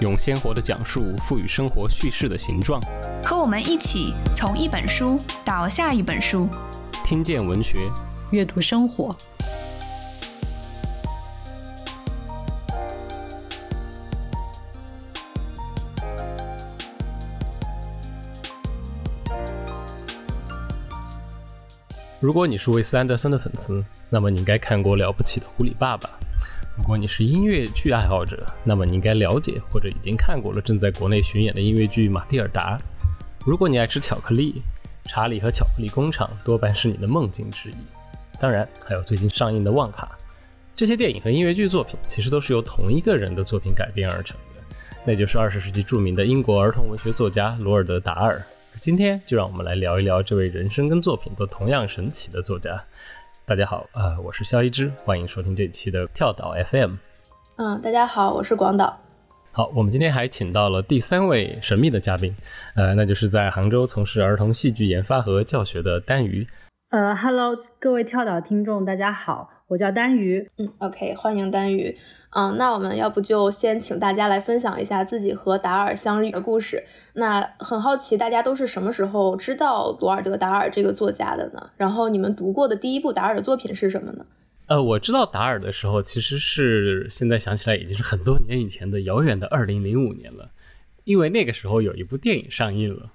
用鲜活的讲述赋予生活叙事的形状。和我们一起从一本书到下一本书，听见文学，阅读生活。如果你是韦斯安德森的粉丝，那么你应该看过《了不起的狐狸爸爸》；如果你是音乐剧爱好者，那么你应该了解或者已经看过了正在国内巡演的音乐剧《马蒂尔达》；如果你爱吃巧克力，《查理和巧克力工厂》多半是你的梦境之一。当然，还有最近上映的《旺卡》。这些电影和音乐剧作品其实都是由同一个人的作品改编而成的，那就是二十世纪著名的英国儿童文学作家罗尔德·达尔。今天就让我们来聊一聊这位人生跟作品都同样神奇的作家。大家好，呃，我是肖一之，欢迎收听这期的跳岛 FM。嗯，大家好，我是广岛。好，我们今天还请到了第三位神秘的嘉宾，呃，那就是在杭州从事儿童戏剧研发和教学的丹鱼。呃，Hello，各位跳岛听众，大家好，我叫丹鱼。嗯，OK，欢迎丹鱼。嗯，那我们要不就先请大家来分享一下自己和达尔相遇的故事。那很好奇，大家都是什么时候知道罗尔德·达尔这个作家的呢？然后你们读过的第一部达尔的作品是什么呢？呃，我知道达尔的时候，其实是现在想起来已经是很多年以前的遥远的二零零五年了，因为那个时候有一部电影上映了，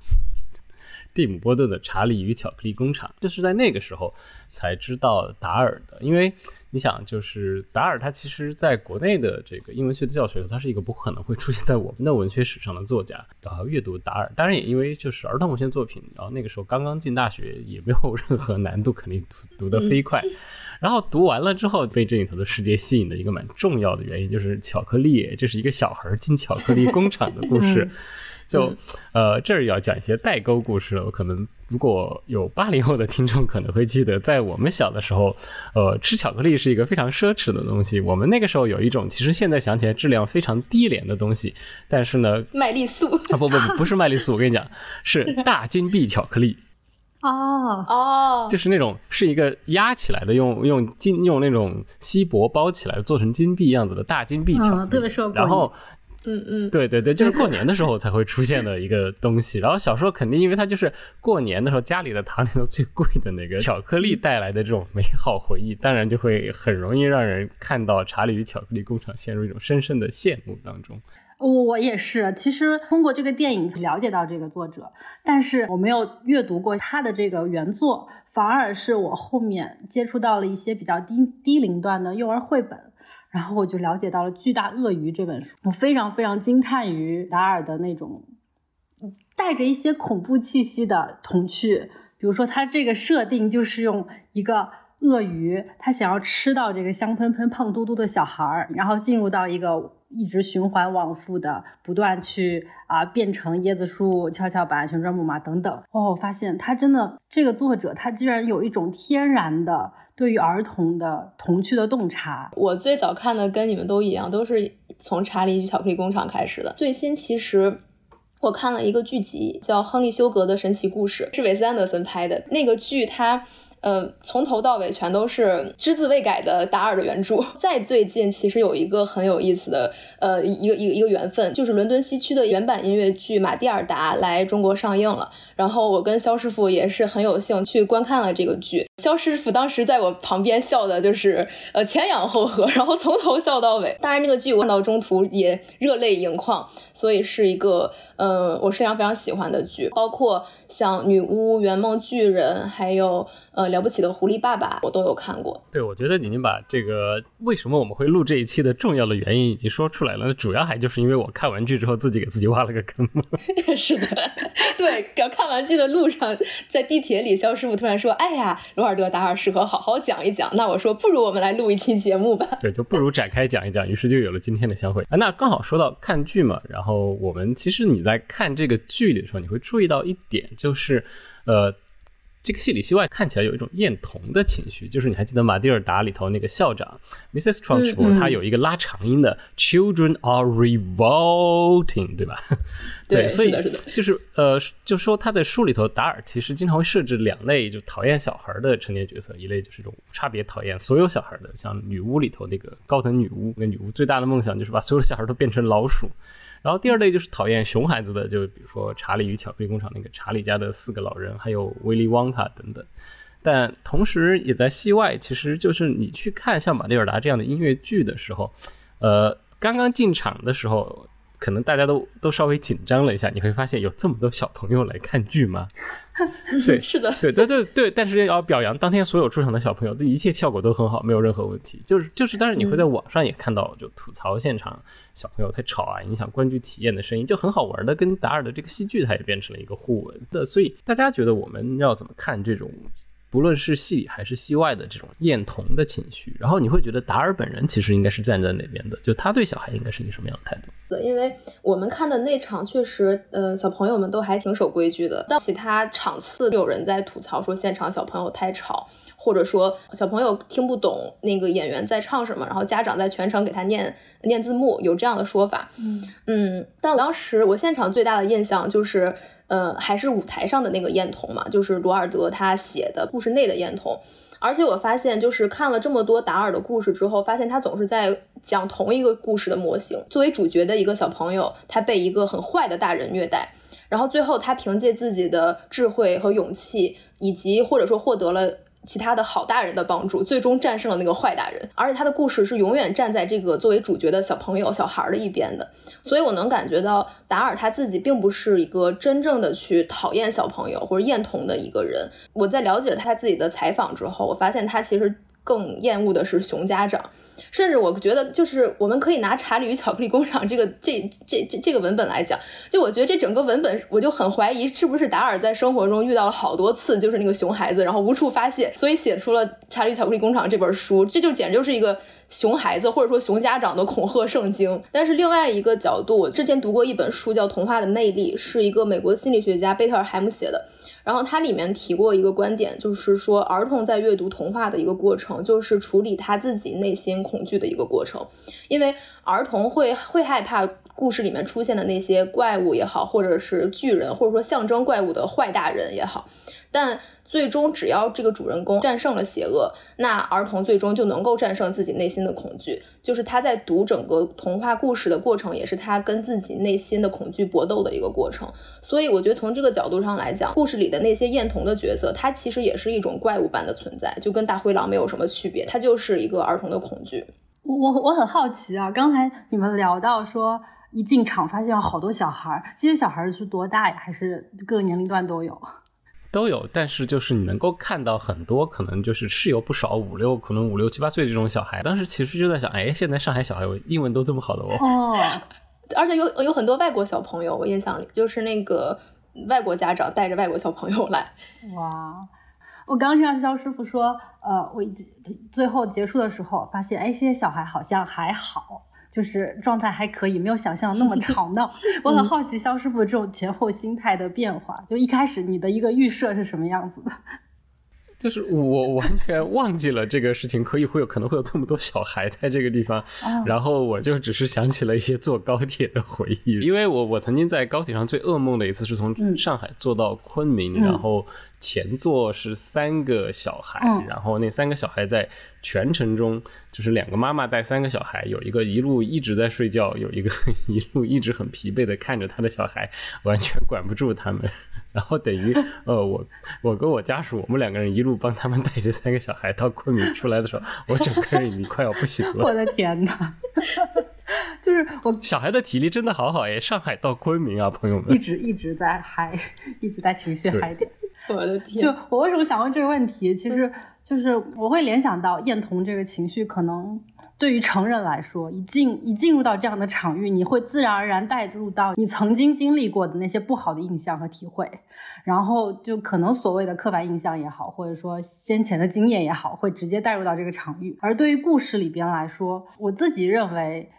蒂姆·波顿的《查理与巧克力工厂》，就是在那个时候才知道达尔的，因为。你想，就是达尔，他其实在国内的这个英文学的教学，他是一个不可能会出现在我们的文学史上的作家。然后阅读达尔，当然也因为就是儿童文学作品，然后那个时候刚刚进大学，也没有任何难度，肯定读读得飞快。然后读完了之后，被这里头的世界吸引的一个蛮重要的原因，就是巧克力，这是一个小孩进巧克力工厂的故事。就呃，这儿要讲一些代沟故事了。我可能如果有八零后的听众，可能会记得，在我们小的时候，呃，吃巧克力是一个非常奢侈的东西。我们那个时候有一种，其实现在想起来质量非常低廉的东西，但是呢，麦丽素啊，不不不，不 是麦丽素，我跟你讲，是大金币巧克力。哦哦，就是那种是一个压起来的，用用金用那种锡箔包起来，做成金币样子的大金币巧克力，特别受然后。嗯嗯，对对对，就是过年的时候才会出现的一个东西。然后小时候肯定因为它就是过年的时候家里的糖里头最贵的那个巧克力带来的这种美好回忆，当然就会很容易让人看到《查理与巧克力工厂》陷入一种深深的羡慕当中。我也是，其实通过这个电影了解到这个作者，但是我没有阅读过他的这个原作，反而是我后面接触到了一些比较低低龄段的幼儿绘本。然后我就了解到了《巨大鳄鱼》这本书，我非常非常惊叹于达尔的那种带着一些恐怖气息的童趣。比如说，他这个设定就是用一个鳄鱼，他想要吃到这个香喷喷、胖嘟嘟的小孩儿，然后进入到一个。一直循环往复的，不断去啊变成椰子树、跷跷板、旋转木马等等。哦，我发现他真的这个作者，他居然有一种天然的对于儿童的童趣的洞察。我最早看的跟你们都一样，都是从《查理与巧克力工厂》开始的。最新其实我看了一个剧集，叫《亨利·休格的神奇故事》，是韦斯·安德森拍的那个剧，它。呃，从头到尾全都是只字未改的达尔的原著。再最近，其实有一个很有意思的，呃，一个一个一个缘分，就是伦敦西区的原版音乐剧《马蒂尔达》来中国上映了。然后我跟肖师傅也是很有幸去观看了这个剧。肖师傅当时在我旁边笑的，就是呃前仰后合，然后从头笑到尾。当然，那个剧我看到中途也热泪盈眶，所以是一个嗯，我非常非常喜欢的剧。包括像《女巫》《圆梦巨人》，还有。呃，了不起的狐狸爸爸，我都有看过。对，我觉得已经把这个为什么我们会录这一期的重要的原因已经说出来了。那主要还就是因为我看完剧之后自己给自己挖了个坑。是的，对，刚看完剧的路上，在地铁里，肖师傅突然说：“哎呀，罗尔德达尔适合好好讲一讲。”那我说：“不如我们来录一期节目吧。”对，就不如展开讲一讲。于是就有了今天的相会啊。那刚好说到看剧嘛，然后我们其实你在看这个剧里的时候，你会注意到一点，就是呃。这个戏里戏外看起来有一种厌童的情绪，就是你还记得马蒂尔达里头那个校长 Mrs. Trunchbull，他有一个拉长音的 Children are revolting，对吧？对，所以就是呃，就说他在书里头，达尔其实经常会设置两类就讨厌小孩的成年角色，一类就是这种差别讨厌所有小孩的，像女巫里头那个高等女巫，那女巫最大的梦想就是把所有的小孩都变成老鼠。然后第二类就是讨厌熊孩子的，就比如说《查理与巧克力工厂》那个查理家的四个老人，还有威利旺卡等等。但同时也在戏外，其实就是你去看像马蒂尔达这样的音乐剧的时候，呃，刚刚进场的时候。可能大家都都稍微紧张了一下，你会发现有这么多小朋友来看剧吗？对，是的，对对对对。但是要表扬当天所有出场的小朋友，这一切效果都很好，没有任何问题。就是就是，但是你会在网上也看到，就吐槽现场小朋友太吵啊，影响观剧体验的声音，就很好玩的。跟达尔的这个戏剧，它也变成了一个互文的。所以大家觉得我们要怎么看这种？不论是戏里还是戏外的这种厌童的情绪，然后你会觉得达尔本人其实应该是站在哪边的？就他对小孩应该是一个什么样的态度？对，因为我们看的那场确实，嗯，小朋友们都还挺守规矩的。但其他场次有人在吐槽说现场小朋友太吵，或者说小朋友听不懂那个演员在唱什么，然后家长在全程给他念念字幕，有这样的说法。嗯嗯，但当时我现场最大的印象就是。呃，还是舞台上的那个艳童嘛，就是罗尔德他写的故事内的艳童。而且我发现，就是看了这么多达尔的故事之后，发现他总是在讲同一个故事的模型。作为主角的一个小朋友，他被一个很坏的大人虐待，然后最后他凭借自己的智慧和勇气，以及或者说获得了。其他的好大人的帮助，最终战胜了那个坏大人。而且他的故事是永远站在这个作为主角的小朋友、小孩的一边的。所以我能感觉到达尔他自己并不是一个真正的去讨厌小朋友或者厌童的一个人。我在了解了他自己的采访之后，我发现他其实更厌恶的是熊家长。甚至我觉得，就是我们可以拿《查理与巧克力工厂》这个这这这这个文本来讲，就我觉得这整个文本，我就很怀疑是不是达尔在生活中遇到了好多次，就是那个熊孩子，然后无处发泄，所以写出了《查理巧克力工厂》这本书。这就简直就是一个熊孩子或者说熊家长的恐吓圣经。但是另外一个角度，我之前读过一本书叫《童话的魅力》，是一个美国心理学家贝特尔海姆写的。然后它里面提过一个观点，就是说儿童在阅读童话的一个过程，就是处理他自己内心恐惧的一个过程，因为儿童会会害怕故事里面出现的那些怪物也好，或者是巨人，或者说象征怪物的坏大人也好，但。最终，只要这个主人公战胜了邪恶，那儿童最终就能够战胜自己内心的恐惧。就是他在读整个童话故事的过程，也是他跟自己内心的恐惧搏斗的一个过程。所以，我觉得从这个角度上来讲，故事里的那些厌童的角色，他其实也是一种怪物般的存在，就跟大灰狼没有什么区别。他就是一个儿童的恐惧。我我很好奇啊，刚才你们聊到说，一进场发现有好多小孩儿，这些小孩是多大呀？还是各个年龄段都有？都有，但是就是你能够看到很多，可能就是是有不少五六，可能五六七八岁这种小孩。当时其实就在想，哎，现在上海小孩英文都这么好的哦。哦，而且有有很多外国小朋友，我印象里就是那个外国家长带着外国小朋友来。哇，我刚听到肖师傅说，呃，我最后结束的时候发现，哎，这些小孩好像还好。就是状态还可以，没有想象那么吵闹。我很好奇肖师傅这种前后心态的变化，就一开始你的一个预设是什么样子的？就是我完全忘记了这个事情，可以会有可能会有这么多小孩在这个地方，然后我就只是想起了一些坐高铁的回忆，因为我我曾经在高铁上最噩梦的一次是从上海坐到昆明，然后。前座是三个小孩，然后那三个小孩在全程中，就是两个妈妈带三个小孩，有一个一路一直在睡觉，有一个 一路一直很疲惫的看着他的小孩，完全管不住他们。然后等于呃，我我跟我家属，我们两个人一路帮他们带着三个小孩到昆明出来的时候，我整个人已经快要不行了。我的天哪！就是我小孩的体力真的好好哎，上海到昆明啊，朋友们一直一直在嗨，一直在情绪嗨点。我的天！就我为什么想问这个问题？其实就是我会联想到厌童这个情绪，可能对于成人来说，一进一进入到这样的场域，你会自然而然带入到你曾经经历过的那些不好的印象和体会，然后就可能所谓的刻板印象也好，或者说先前的经验也好，会直接带入到这个场域。而对于故事里边来说，我自己认为，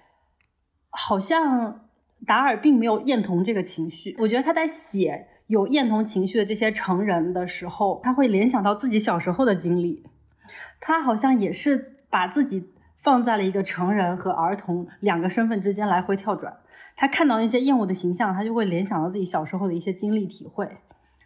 好像达尔并没有厌童这个情绪。我觉得他在写。有厌童情绪的这些成人的时候，他会联想到自己小时候的经历，他好像也是把自己放在了一个成人和儿童两个身份之间来回跳转。他看到那些厌恶的形象，他就会联想到自己小时候的一些经历体会，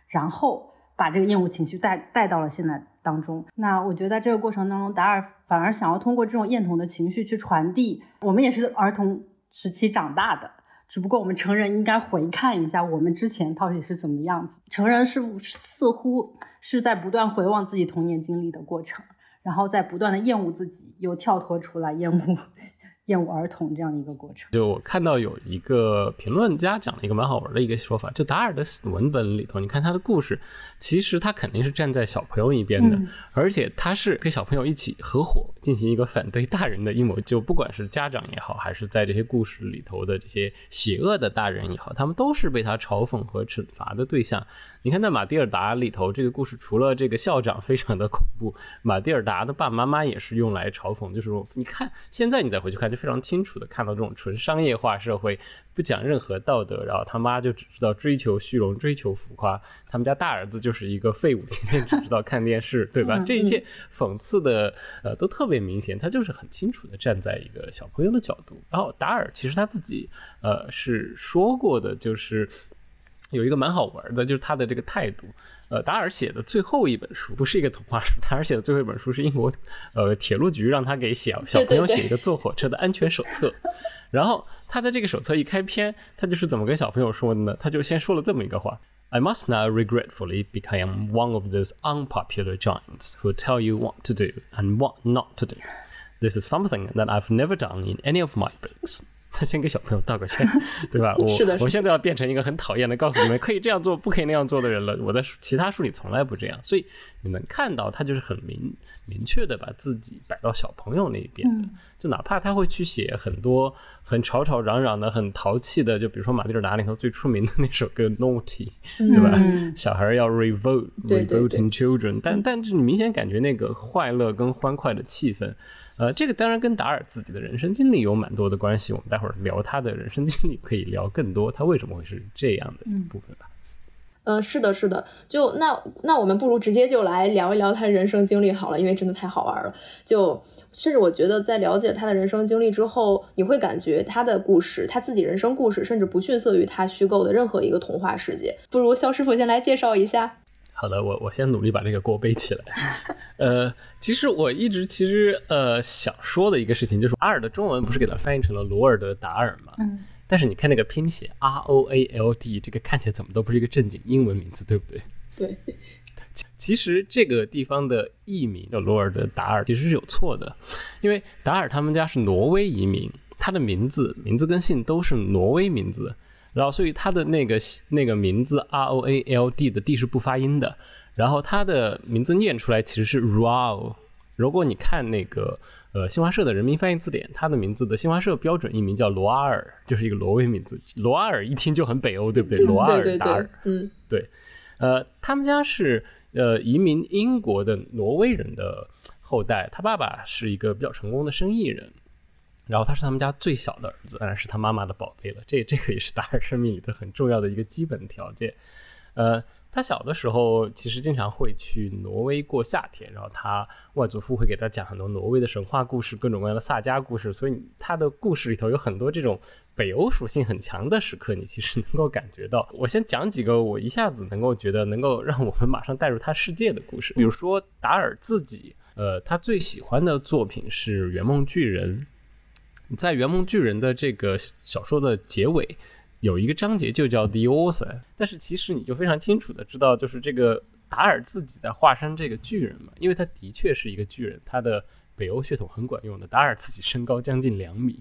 然后把这个厌恶情绪带带到了现在当中。那我觉得在这个过程当中，达尔反而想要通过这种厌童的情绪去传递，我们也是儿童时期长大的。只不过我们成人应该回看一下我们之前到底是怎么样子。成人是似乎是在不断回望自己童年经历的过程，然后在不断的厌恶自己，又跳脱出来厌恶。厌恶儿童这样的一个过程，就我看到有一个评论家讲了一个蛮好玩的一个说法，就达尔的文本里头，你看他的故事，其实他肯定是站在小朋友一边的，而且他是跟小朋友一起合伙进行一个反对大人的阴谋，就不管是家长也好，还是在这些故事里头的这些邪恶的大人也好，他们都是被他嘲讽和惩罚的对象。你看，在马蒂尔达里头，这个故事除了这个校长非常的恐怖，马蒂尔达的爸爸妈妈也是用来嘲讽，就是说，你看现在你再回去看，就非常清楚的看到这种纯商业化社会，不讲任何道德，然后他妈就只知道追求虚荣、追求浮夸，他们家大儿子就是一个废物，天天只知道看电视，对吧？这一切讽刺的呃都特别明显，他就是很清楚的站在一个小朋友的角度。然后达尔其实他自己呃是说过的，就是。有一个蛮好玩的，就是他的这个态度。呃，达尔写的最后一本书不是一个童话书，达尔写的最后一本书是英国呃铁路局让他给小小朋友写一个坐火车的安全手册。然后他在这个手册一开篇，他就是怎么跟小朋友说的呢？他就先说了这么一个话：“I must now regretfully become one of those unpopular giants who tell you what to do and what not to do. This is something that I've never done in any of my books.” 他先给小朋友道个歉，对吧？我我现在要变成一个很讨厌的，告诉你们可以这样做，不可以那样做的人了。我在其他书里从来不这样，所以你们看到他就是很明明确的把自己摆到小朋友那一边的。就哪怕他会去写很多很吵吵嚷嚷的、很淘气的，就比如说马蒂尔达里头最出名的那首歌《Naughty》，对吧？小孩要 revolt，revolting children，但但是你明显感觉那个快乐跟欢快的气氛。呃，这个当然跟达尔自己的人生经历有蛮多的关系。我们待会儿聊他的人生经历，可以聊更多他为什么会是这样的部分吧。嗯，是的，是的。就那那我们不如直接就来聊一聊他人生经历好了，因为真的太好玩了。就甚至我觉得，在了解他的人生经历之后，你会感觉他的故事，他自己人生故事，甚至不逊色于他虚构的任何一个童话世界。不如肖师傅先来介绍一下。好的，我我先努力把这个锅背起来。呃，其实我一直其实呃想说的一个事情就是，阿尔的中文不是给它翻译成了罗尔德达尔吗？嗯。但是你看那个拼写 R O A L D，这个看起来怎么都不是一个正经英文名字，对不对？对。其实这个地方的译名叫罗尔德达尔，其实是有错的，因为达尔他们家是挪威移民，他的名字名字跟姓都是挪威名字。然后，所以他的那个那个名字 R O A L D 的 D 是不发音的。然后他的名字念出来其实是 Roal。如果你看那个呃新华社的人民翻译字典，他的名字的新华社标准译名叫罗阿尔，就是一个挪威名字。罗阿尔一听就很北欧，对不对？罗阿尔达尔，嗯，对。呃，他们家是呃移民英国的挪威人的后代，他爸爸是一个比较成功的生意人。然后他是他们家最小的儿子，当然是他妈妈的宝贝了。这这个也是达尔生命里的很重要的一个基本条件。呃，他小的时候其实经常会去挪威过夏天，然后他外祖父会给他讲很多挪威的神话故事，各种各样的萨迦故事。所以他的故事里头有很多这种北欧属性很强的时刻，你其实能够感觉到。我先讲几个我一下子能够觉得能够让我们马上带入他世界的故事，比如说达尔自己，呃，他最喜欢的作品是《圆梦巨人》。在《圆梦巨人》的这个小说的结尾，有一个章节就叫 The Author，但是其实你就非常清楚的知道，就是这个达尔自己在化身这个巨人嘛，因为他的确是一个巨人，他的北欧血统很管用的。达尔自己身高将近两米，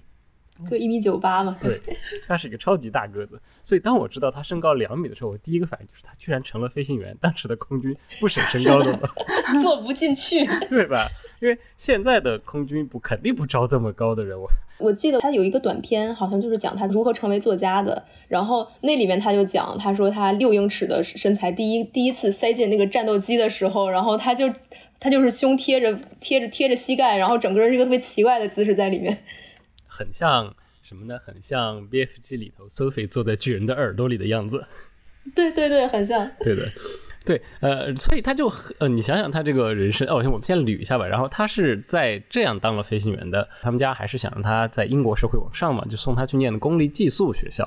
就一米九八嘛。对，他是一个超级大个子。所以当我知道他身高两米的时候，我第一个反应就是他居然成了飞行员。当时的空军不审身高的吗？坐不进去，对吧？因为现在的空军不肯定不招这么高的人。我我记得他有一个短片，好像就是讲他如何成为作家的。然后那里面他就讲，他说他六英尺的身材，第一第一次塞进那个战斗机的时候，然后他就他就是胸贴着贴着贴着膝盖，然后整个人是一个特别奇怪的姿势在里面，很像什么呢？很像 BFG 里头 Sophie 坐在巨人的耳朵里的样子。对对对，很像。对的。对，呃，所以他就呃，你想想他这个人生，哦，我先我们先捋一下吧。然后他是在这样当了飞行员的，他们家还是想让他在英国社会往上嘛，就送他去念的公立寄宿学校。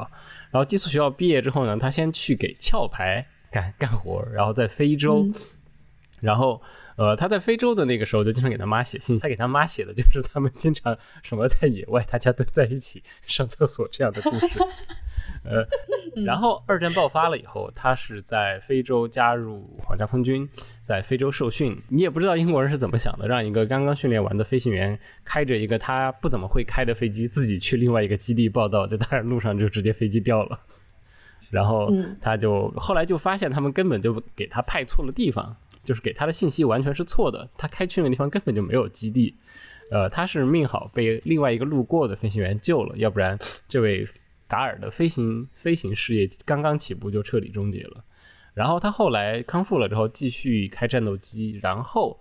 然后寄宿学校毕业之后呢，他先去给壳牌干干活，然后在非洲，然后呃，他在非洲的那个时候就经常给他妈写信，他给他妈写的就是他们经常什么在野外大家蹲在一起上厕所这样的故事。呃，然后二战爆发了以后，他是在非洲加入皇家空军，在非洲受训。你也不知道英国人是怎么想的，让一个刚刚训练完的飞行员开着一个他不怎么会开的飞机，自己去另外一个基地报道，就当然路上就直接飞机掉了。然后他就后来就发现他们根本就给他派错了地方，就是给他的信息完全是错的，他开去那个地方根本就没有基地。呃，他是命好被另外一个路过的飞行员救了，要不然这位。达尔的飞行飞行事业刚刚起步就彻底终结了，然后他后来康复了之后继续开战斗机，然后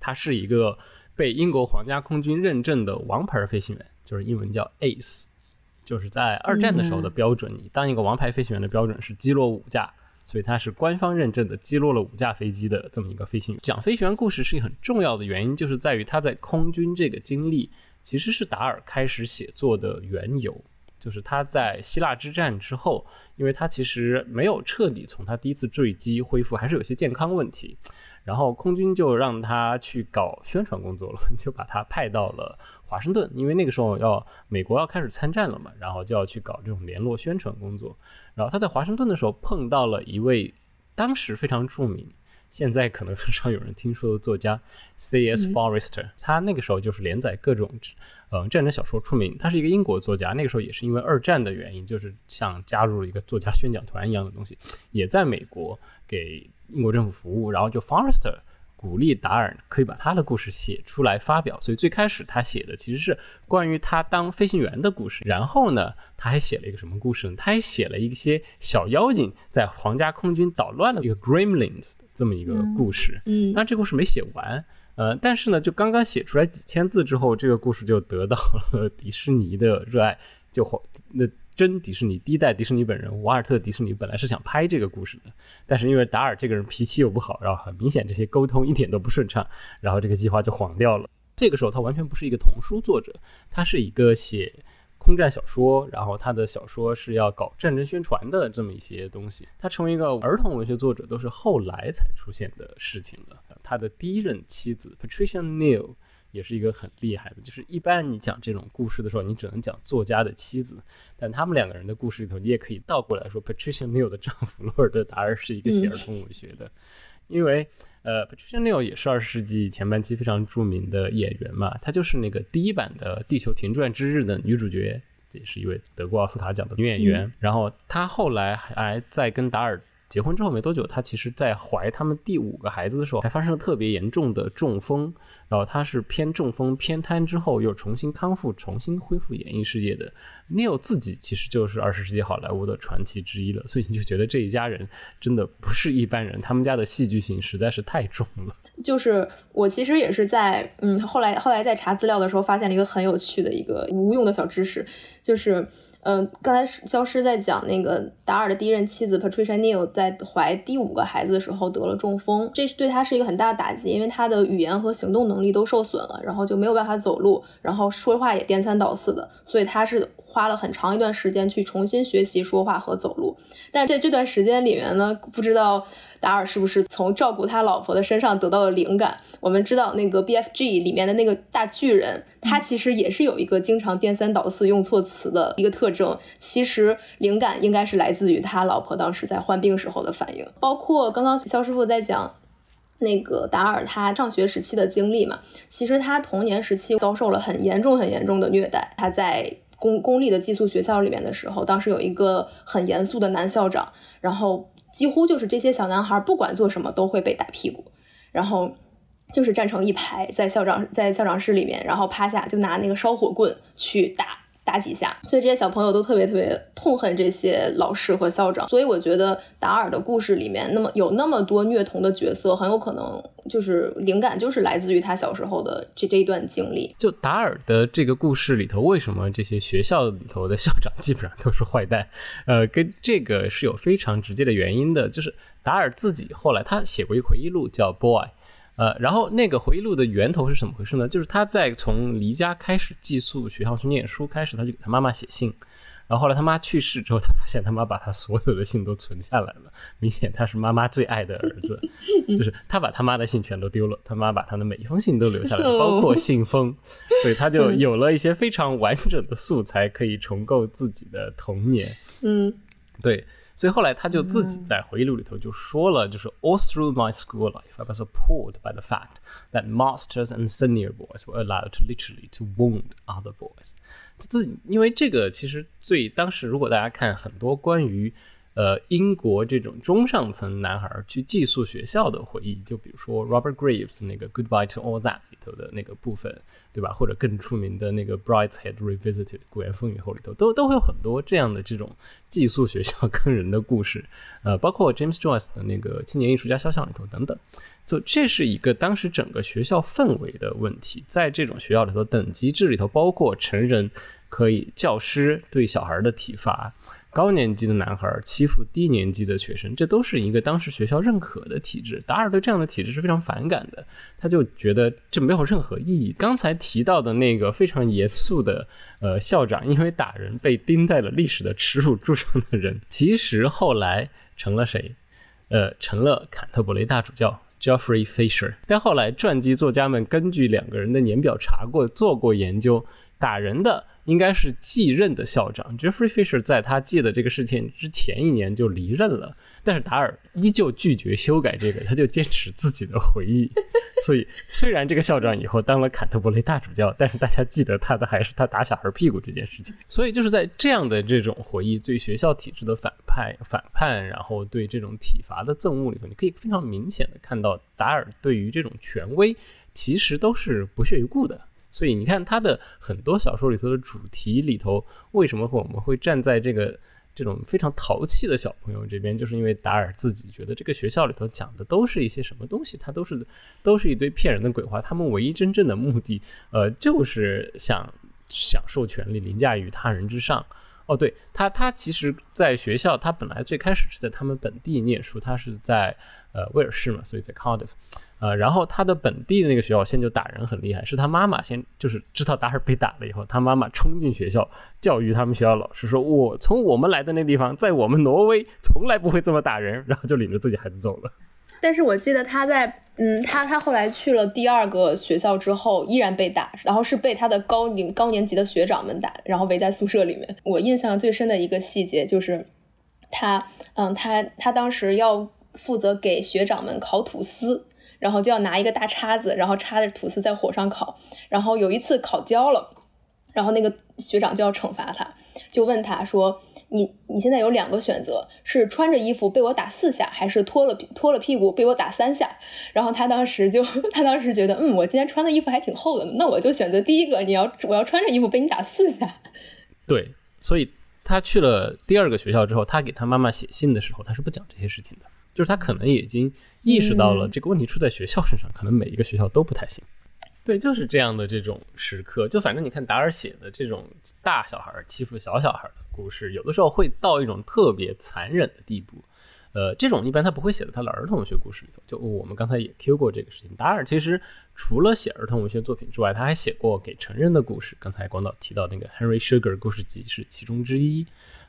他是一个被英国皇家空军认证的王牌飞行员，就是英文叫 Ace，就是在二战的时候的标准，你当一个王牌飞行员的标准是击落五架，所以他是官方认证的击落了五架飞机的这么一个飞行员。讲飞行员故事是一个很重要的原因，就是在于他在空军这个经历其实是达尔开始写作的缘由。就是他在希腊之战之后，因为他其实没有彻底从他第一次坠机恢复，还是有些健康问题，然后空军就让他去搞宣传工作了，就把他派到了华盛顿，因为那个时候要美国要开始参战了嘛，然后就要去搞这种联络宣传工作。然后他在华盛顿的时候碰到了一位当时非常著名。现在可能很少有人听说的作家 C.S. Forester，他那个时候就是连载各种嗯战争小说出名。他是一个英国作家，那个时候也是因为二战的原因，就是像加入了一个作家宣讲团一样的东西，也在美国给英国政府服务。然后就 Forester。鼓励达尔可以把他的故事写出来发表，所以最开始他写的其实是关于他当飞行员的故事。然后呢，他还写了一个什么故事呢？他还写了一些小妖精在皇家空军捣乱的一个 Gremlins 这么一个故事。嗯，但这故事没写完。呃，但是呢，就刚刚写出来几千字之后，这个故事就得到了迪士尼的热爱，就皇那。真迪士尼第一代迪士尼本人瓦尔特迪士尼本来是想拍这个故事的，但是因为达尔这个人脾气又不好，然后很明显这些沟通一点都不顺畅，然后这个计划就黄掉了。这个时候他完全不是一个童书作者，他是一个写空战小说，然后他的小说是要搞战争宣传的这么一些东西。他成为一个儿童文学作者都是后来才出现的事情了。他的第一任妻子 Patricia Neal。也是一个很厉害的，就是一般你讲这种故事的时候，你只能讲作家的妻子，但他们两个人的故事里头，你也可以倒过来说，Patricia Neal 的丈夫 罗尔德达尔是一个写儿童文学的，因为呃，Patricia Neal 也是二十世纪前半期非常著名的演员嘛，她就是那个第一版的《地球停转之日》的女主角，也是一位得过奥斯卡奖的女演员，然后她后来还在跟达尔。结婚之后没多久，她其实在怀他们第五个孩子的时候，还发生了特别严重的中风。然后她是偏中风偏瘫之后又重新康复，重新恢复演艺事业的。Neil 自己其实就是二十世纪好莱坞的传奇之一了，所以你就觉得这一家人真的不是一般人，他们家的戏剧性实在是太重了。就是我其实也是在嗯后来后来在查资料的时候，发现了一个很有趣的一个无用的小知识，就是。嗯，刚才消失在讲那个达尔的第一任妻子 Patricia Neal 在怀第五个孩子的时候得了中风，这是对他是一个很大的打击，因为他的语言和行动能力都受损了，然后就没有办法走路，然后说话也颠三倒四的，所以他是花了很长一段时间去重新学习说话和走路。但在这段时间里面呢，不知道。达尔是不是从照顾他老婆的身上得到了灵感？我们知道那个 BFG 里面的那个大巨人，他其实也是有一个经常颠三倒四、用错词的一个特征。其实灵感应该是来自于他老婆当时在患病时候的反应。包括刚刚肖师傅在讲那个达尔他上学时期的经历嘛，其实他童年时期遭受了很严重、很严重的虐待。他在公公立的寄宿学校里面的时候，当时有一个很严肃的男校长，然后几乎就是这些小男孩不管做什么都会被打屁股，然后就是站成一排在校长在校长室里面，然后趴下就拿那个烧火棍去打。打几下，所以这些小朋友都特别特别痛恨这些老师和校长。所以我觉得达尔的故事里面，那么有那么多虐童的角色，很有可能就是灵感就是来自于他小时候的这这一段经历。就达尔的这个故事里头，为什么这些学校里头的校长基本上都是坏蛋？呃，跟这个是有非常直接的原因的。就是达尔自己后来他写过一回忆录叫《Boy》。呃，然后那个回忆录的源头是怎么回事呢？就是他在从离家开始寄宿学校去念书开始，他就给他妈妈写信，然后后来他妈去世之后，他发现他妈把他所有的信都存下来了，明显他是妈妈最爱的儿子，就是他把他妈的信全都丢了，他妈把他的每一封信都留下来，包括信封，所以他就有了一些非常完整的素材可以重构自己的童年。嗯，对。所以后来他就自己在回忆录里头就说了，就是 All through my school life, I was appalled by the fact that masters and senior boys were allowed to literally to wound other boys。他自己因为这个，其实最当时如果大家看很多关于呃英国这种中上层男孩去寄宿学校的回忆，就比如说 Robert Graves 那个 Goodbye to All That 里头的那个部分。对吧？或者更出名的那个《Brighthead Revisited》古园风雨后里头，都都会有很多这样的这种寄宿学校坑人的故事，呃，包括 James Joyce 的那个《青年艺术家肖像》里头等等。就这是一个当时整个学校氛围的问题，在这种学校里头，等级制里头包括成人可以教师对小孩的体罚。高年级的男孩欺负低年级的学生，这都是一个当时学校认可的体制。达尔对这样的体制是非常反感的，他就觉得这没有任何意义。刚才提到的那个非常严肃的呃校长，因为打人被钉在了历史的耻辱柱上的人，其实后来成了谁？呃，成了坎特伯雷大主教 Geoffrey Fisher。但后来传记作家们根据两个人的年表查过，做过研究，打人的。应该是继任的校长 Jeffrey Fisher 在他记的这个事情之前一年就离任了，但是达尔依旧拒绝修改这个，他就坚持自己的回忆。所以虽然这个校长以后当了坎特伯雷大主教，但是大家记得他的还是他打小孩屁股这件事情。所以就是在这样的这种回忆对学校体制的反派反叛，然后对这种体罚的憎恶里头，你可以非常明显的看到达尔对于这种权威其实都是不屑一顾的。所以你看他的很多小说里头的主题里头，为什么我们会站在这个这种非常淘气的小朋友这边？就是因为达尔自己觉得这个学校里头讲的都是一些什么东西，他都是都是一堆骗人的鬼话。他们唯一真正的目的，呃，就是想享受权利，凌驾于他人之上。哦，对他，他其实在学校，他本来最开始是在他们本地念书，他是在呃威尔士嘛，所以在 Cardiff。呃，然后他的本地的那个学校现在就打人很厉害，是他妈妈先就是知道达尔被打了以后，他妈妈冲进学校教育他们学校老师说：“我从我们来的那地方，在我们挪威从来不会这么打人。”然后就领着自己孩子走了。但是我记得他在嗯，他他后来去了第二个学校之后，依然被打，然后是被他的高年高年级的学长们打，然后围在宿舍里面。我印象最深的一个细节就是他嗯，他他当时要负责给学长们烤吐司。然后就要拿一个大叉子，然后插着吐司在火上烤。然后有一次烤焦了，然后那个学长就要惩罚他，就问他说：“你你现在有两个选择，是穿着衣服被我打四下，还是脱了脱了屁股被我打三下？”然后他当时就 他当时觉得，嗯，我今天穿的衣服还挺厚的，那我就选择第一个，你要我要穿着衣服被你打四下。对，所以他去了第二个学校之后，他给他妈妈写信的时候，他是不讲这些事情的。就是他可能已经意识到了这个问题出在学校身上，可能每一个学校都不太行。对，就是这样的这种时刻。就反正你看达尔写的这种大小孩欺负小小孩的故事，有的时候会到一种特别残忍的地步。呃，这种一般他不会写在他的儿童文学故事里头。就我们刚才也 Q 过这个事情，达尔其实除了写儿童文学作品之外，他还写过给成人的故事。刚才广岛提到那个 Henry Sugar 故事集是其中之一。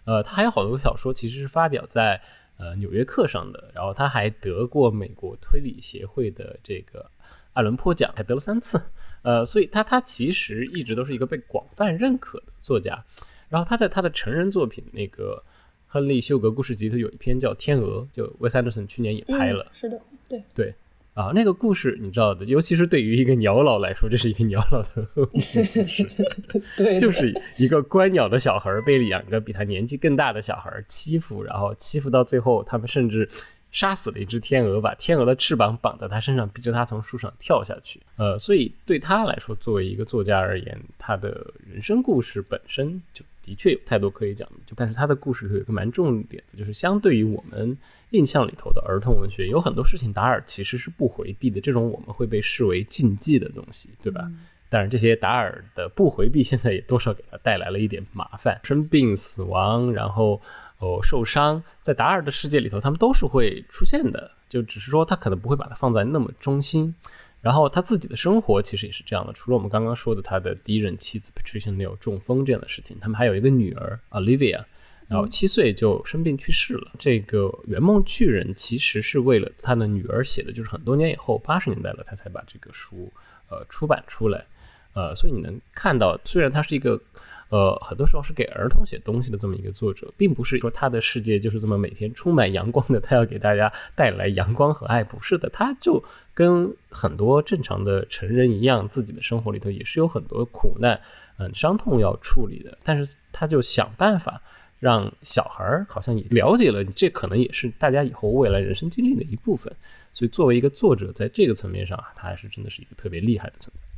呃，他还有好多小说其实是发表在。呃，《纽约客》上的，然后他还得过美国推理协会的这个艾伦坡奖，还得了三次。呃，所以他他其实一直都是一个被广泛认可的作家。然后他在他的成人作品那个亨利·休格故事集，他有一篇叫《天鹅》，就 Wes Anderson 去年也拍了。是的，对对。啊，那个故事你知道的，尤其是对于一个鸟老来说，这是一个鸟老的故事，对，就是一个观鸟的小孩被两个比他年纪更大的小孩欺负，然后欺负到最后，他们甚至。杀死了一只天鹅，把天鹅的翅膀绑在他身上，逼着他从树上跳下去。呃，所以对他来说，作为一个作家而言，他的人生故事本身就的确有太多可以讲的。就但是他的故事有一个蛮重点的，就是相对于我们印象里头的儿童文学，有很多事情达尔其实是不回避的。这种我们会被视为禁忌的东西，对吧？当然，这些达尔的不回避，现在也多少给他带来了一点麻烦，生病、死亡，然后。哦，受伤在达尔的世界里头，他们都是会出现的，就只是说他可能不会把它放在那么中心。然后他自己的生活其实也是这样的，除了我们刚刚说的他的第一任妻子 Patricia Neal 中风这样的事情，他们还有一个女儿 Olivia，然后七岁就生病去世了。这个《圆梦巨人》其实是为了他的女儿写的，就是很多年以后，八十年代了，他才把这个书呃出版出来。呃，所以你能看到，虽然他是一个。呃，很多时候是给儿童写东西的这么一个作者，并不是说他的世界就是这么每天充满阳光的，他要给大家带来阳光和爱，不是的，他就跟很多正常的成人一样，自己的生活里头也是有很多苦难、嗯伤痛要处理的，但是他就想办法让小孩儿好像也了解了，这可能也是大家以后未来人生经历的一部分，所以作为一个作者，在这个层面上啊，他还是真的是一个特别厉害的存在。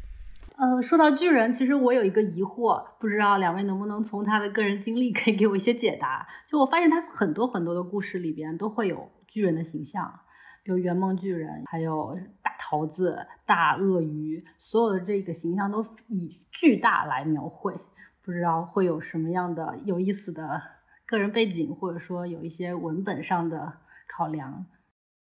呃，说到巨人，其实我有一个疑惑，不知道两位能不能从他的个人经历 可以给我一些解答。就我发现他很多很多的故事里边都会有巨人的形象，比如圆梦巨人，还有大桃子、大鳄鱼，所有的这个形象都以巨大来描绘。不知道会有什么样的有意思的个人背景，或者说有一些文本上的考量。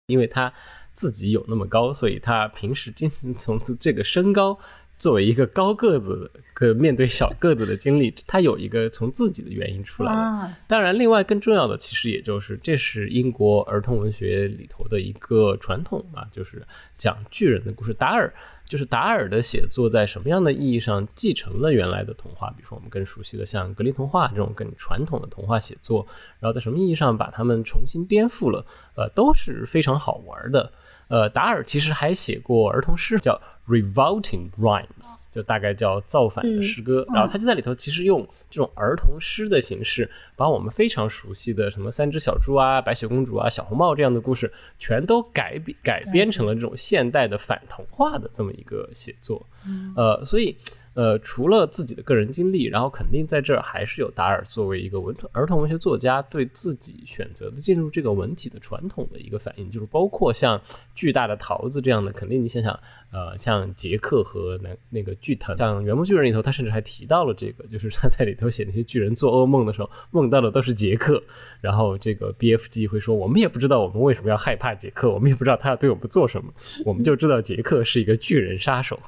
因为他自己有那么高，所以他平时经从这个身高。作为一个高个子，可面对小个子的经历，他有一个从自己的原因出来的。当然，另外更重要的，其实也就是这是英国儿童文学里头的一个传统嘛，就是讲巨人的故事。达尔就是达尔的写作，在什么样的意义上继承了原来的童话？比如说我们更熟悉的像格林童话这种更传统的童话写作，然后在什么意义上把它们重新颠覆了？呃，都是非常好玩的。呃，达尔其实还写过儿童诗，叫。Revolting rhymes 就大概叫造反的诗歌，然后他就在里头，其实用这种儿童诗的形式，把我们非常熟悉的什么三只小猪啊、白雪公主啊、小红帽这样的故事，全都改编改编成了这种现代的反童话的这么一个写作。呃，所以。呃，除了自己的个人经历，然后肯定在这儿还是有达尔作为一个文儿童文学作家对自己选择的进入这个文体的传统的一个反应，就是包括像巨大的桃子这样的，肯定你想想，呃，像杰克和那那个巨藤，像圆梦巨人里头，他甚至还提到了这个，就是他在里头写那些巨人做噩梦的时候，梦到的都是杰克，然后这个 BFG 会说，我们也不知道我们为什么要害怕杰克，我们也不知道他要对我们做什么，我们就知道杰克是一个巨人杀手。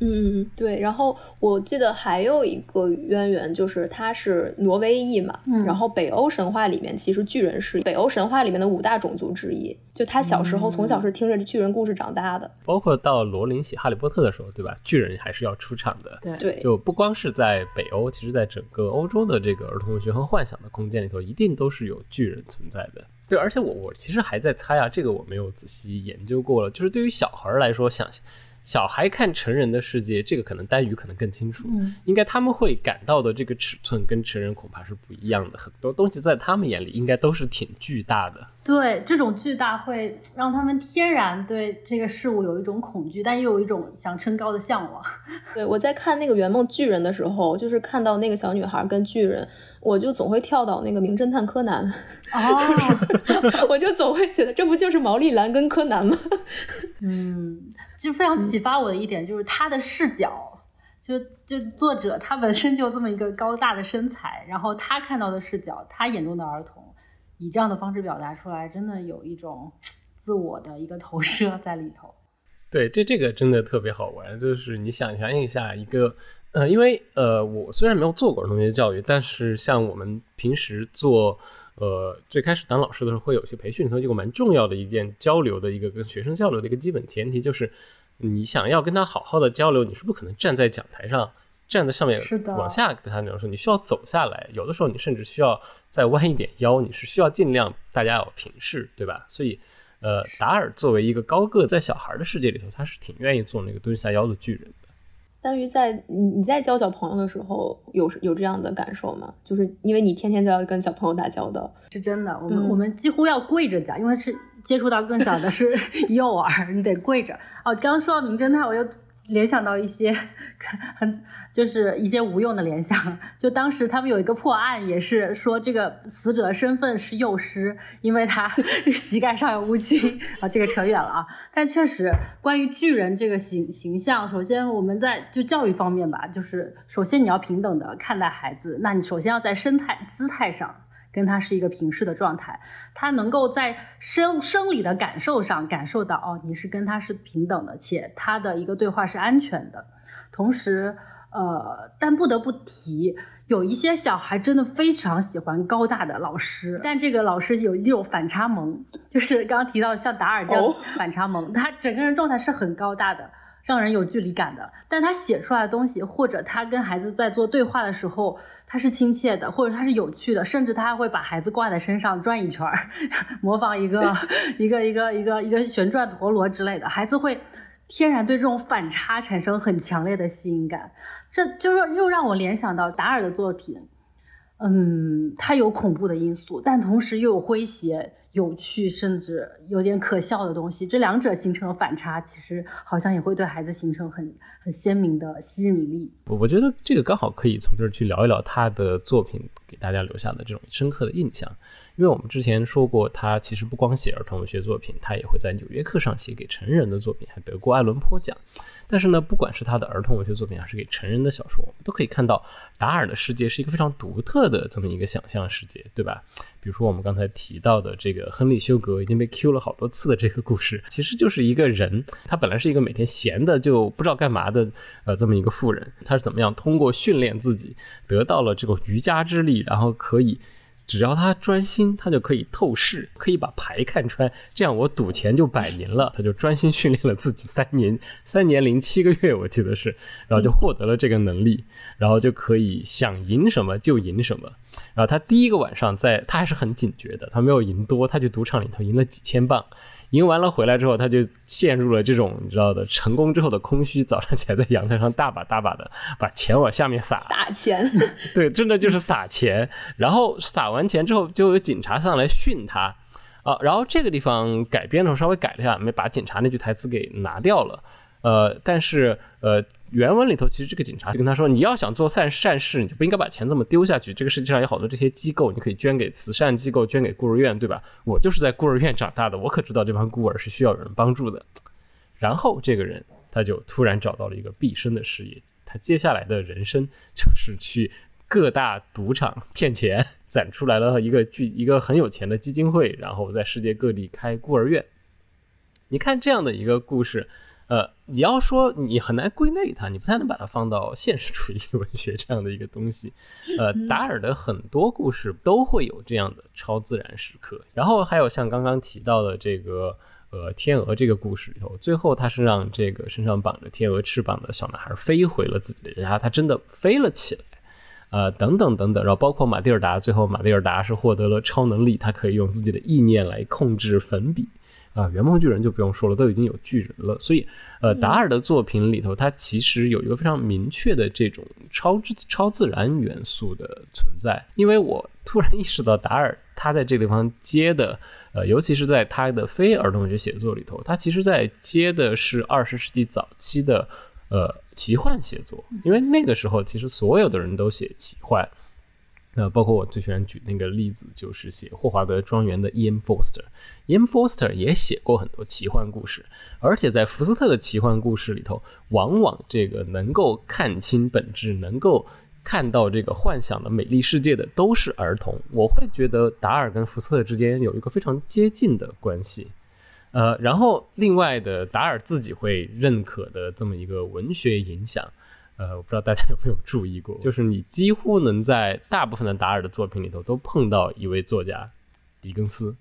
嗯嗯对，然后我记得还有一个渊源，就是他是挪威裔嘛，然后北欧神话里面其实巨人是北欧神话里面的五大种族之一，就他小时候从小是听着巨人故事长大的，包括到罗琳写哈利波特的时候，对吧？巨人还是要出场的，对，就不光是在北欧，其实在整个欧洲的这个儿童文学和幻想的空间里头，一定都是有巨人存在的。对，而且我我其实还在猜啊，这个我没有仔细研究过了，就是对于小孩来说想。小孩看成人的世界，这个可能丹羽可能更清楚。嗯，应该他们会感到的这个尺寸跟成人恐怕是不一样的。很多东西在他们眼里应该都是挺巨大的。对，这种巨大会让他们天然对这个事物有一种恐惧，但又有一种想升高的向往。对，我在看那个圆梦巨人的时候，就是看到那个小女孩跟巨人，我就总会跳到那个名侦探柯南。哦，我就总会觉得这不就是毛利兰跟柯南吗？嗯。就非常启发我的一点就是他的视角，就就作者他本身就这么一个高大的身材，然后他看到的视角，他眼中的儿童，以这样的方式表达出来，真的有一种自我的一个投射在里头。对，这这个真的特别好玩，就是你想象一下一个，呃，因为呃，我虽然没有做过儿童学教育，但是像我们平时做。呃，最开始当老师的时候，会有些培训里头有个蛮重要的一件交流的一个跟学生交流的一个基本前提，就是你想要跟他好好的交流，你是不可能站在讲台上，站在上面往下跟他讲说，你需要走下来，有的时候你甚至需要再弯一点腰，你是需要尽量大家要平视，对吧？所以。呃，达尔作为一个高个，在小孩的世界里头，他是挺愿意做那个蹲下腰的巨人的。但于在你你在教小朋友的时候，有有这样的感受吗？就是因为你天天都要跟小朋友打交道，是真的。我们、嗯我们几乎要跪着讲，因为是接触到更小的是 幼儿，你得跪着。哦，刚刚说到名侦探，我又联想到一些很就是一些无用的联想。就当时他们有一个破案，也是说这个死者的身份是幼师，因为他 膝盖上有乌青啊。这个扯远了啊，但确实关于巨人这个形形象，首先我们在就教育方面吧，就是首先你要平等的看待孩子，那你首先要在生态姿态上。跟他是一个平视的状态，他能够在生生理的感受上感受到哦，你是跟他是平等的，且他的一个对话是安全的。同时，呃，但不得不提，有一些小孩真的非常喜欢高大的老师，但这个老师有一种反差萌，就是刚刚提到的像达尔这样哦反差萌，他整个人状态是很高大的。让人有距离感的，但他写出来的东西，或者他跟孩子在做对话的时候，他是亲切的，或者他是有趣的，甚至他还会把孩子挂在身上转一圈儿，模仿一个 一个一个一个一个旋转陀螺之类的，孩子会天然对这种反差产生很强烈的吸引感。这就是又让我联想到达尔的作品，嗯，它有恐怖的因素，但同时又有诙谐、有趣，甚至有点可笑的东西。这两者形成的反差，其实好像也会对孩子形成很很鲜明的吸引力。我我觉得这个刚好可以从这儿去聊一聊他的作品给大家留下的这种深刻的印象，因为我们之前说过，他其实不光写儿童文学作品，他也会在《纽约客》上写给成人的作品，还得过艾伦坡奖。但是呢，不管是他的儿童文学作品，还是给成人的小说，我们都可以看到达尔的世界是一个非常独特的这么一个想象世界，对吧？比如说我们刚才提到的这个亨利·休格已经被 Q 了好多次的这个故事，其实就是一个人，他本来是一个每天闲的就不知道干嘛的呃这么一个富人，他是怎么样通过训练自己得到了这个瑜伽之力，然后可以。只要他专心，他就可以透视，可以把牌看穿，这样我赌钱就百赢了。他就专心训练了自己三年，三年零七个月，我记得是，然后就获得了这个能力，然后就可以想赢什么就赢什么。然后他第一个晚上在，他还是很警觉的，他没有赢多，他去赌场里头赢了几千镑。赢完了回来之后，他就陷入了这种你知道的成功之后的空虚。早上起来在阳台上大把大把的把钱往下面撒，撒钱，对，真的就是撒钱。然后撒完钱之后，就有警察上来训他啊。然后这个地方改编的时候稍微改了一下，没把警察那句台词给拿掉了。呃，但是呃，原文里头其实这个警察就跟他说，你要想做善善事，你就不应该把钱这么丢下去。这个世界上有好多这些机构，你可以捐给慈善机构，捐给孤儿院，对吧？我就是在孤儿院长大的，我可知道这帮孤儿是需要有人帮助的。然后这个人他就突然找到了一个毕生的事业，他接下来的人生就是去各大赌场骗钱，攒出来了一个巨一个很有钱的基金会，然后在世界各地开孤儿院。你看这样的一个故事，呃，你要说你很难归类它，你不太能把它放到现实主义文学这样的一个东西。呃，达尔的很多故事都会有这样的超自然时刻，然后还有像刚刚提到的这个。呃，天鹅这个故事里头，最后他是让这个身上绑着天鹅翅膀的小男孩飞回了自己的家，他真的飞了起来，呃，等等等等，然后包括马蒂尔达，最后马蒂尔达是获得了超能力，他可以用自己的意念来控制粉笔，啊，圆梦巨人就不用说了，都已经有巨人了，所以，呃，达尔的作品里头，它其实有一个非常明确的这种超之超自然元素的存在，因为我突然意识到达尔他在这个地方接的。呃，尤其是在他的非儿童文学写作里头，他其实在接的是二十世纪早期的呃奇幻写作，因为那个时候其实所有的人都写奇幻。那，包括我最喜欢举那个例子，就是写霍华德庄园的 E.M. Forster。E.M. Forster 也写过很多奇幻故事，而且在福斯特的奇幻故事里头，往往这个能够看清本质，能够看到这个幻想的美丽世界的都是儿童，我会觉得达尔跟福斯特之间有一个非常接近的关系。呃，然后另外的达尔自己会认可的这么一个文学影响，呃，我不知道大家有没有注意过，就是你几乎能在大部分的达尔的作品里头都碰到一位作家狄更斯。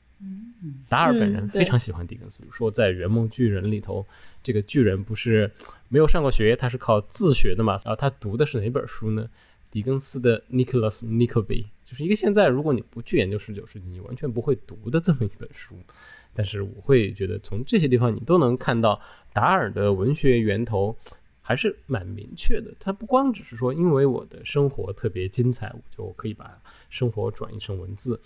达尔本人非常喜欢狄更斯，比如说在《圆梦巨人》里头，这个巨人不是没有上过学，他是靠自学的嘛。然后他读的是哪本书呢？狄更斯的《Nicholas Nickleby》就是一个现在如果你不去研究十九世纪，你完全不会读的这么一本书。但是我会觉得从这些地方你都能看到达尔的文学源头还是蛮明确的。他不光只是说因为我的生活特别精彩，我就可以把生活转译成文字。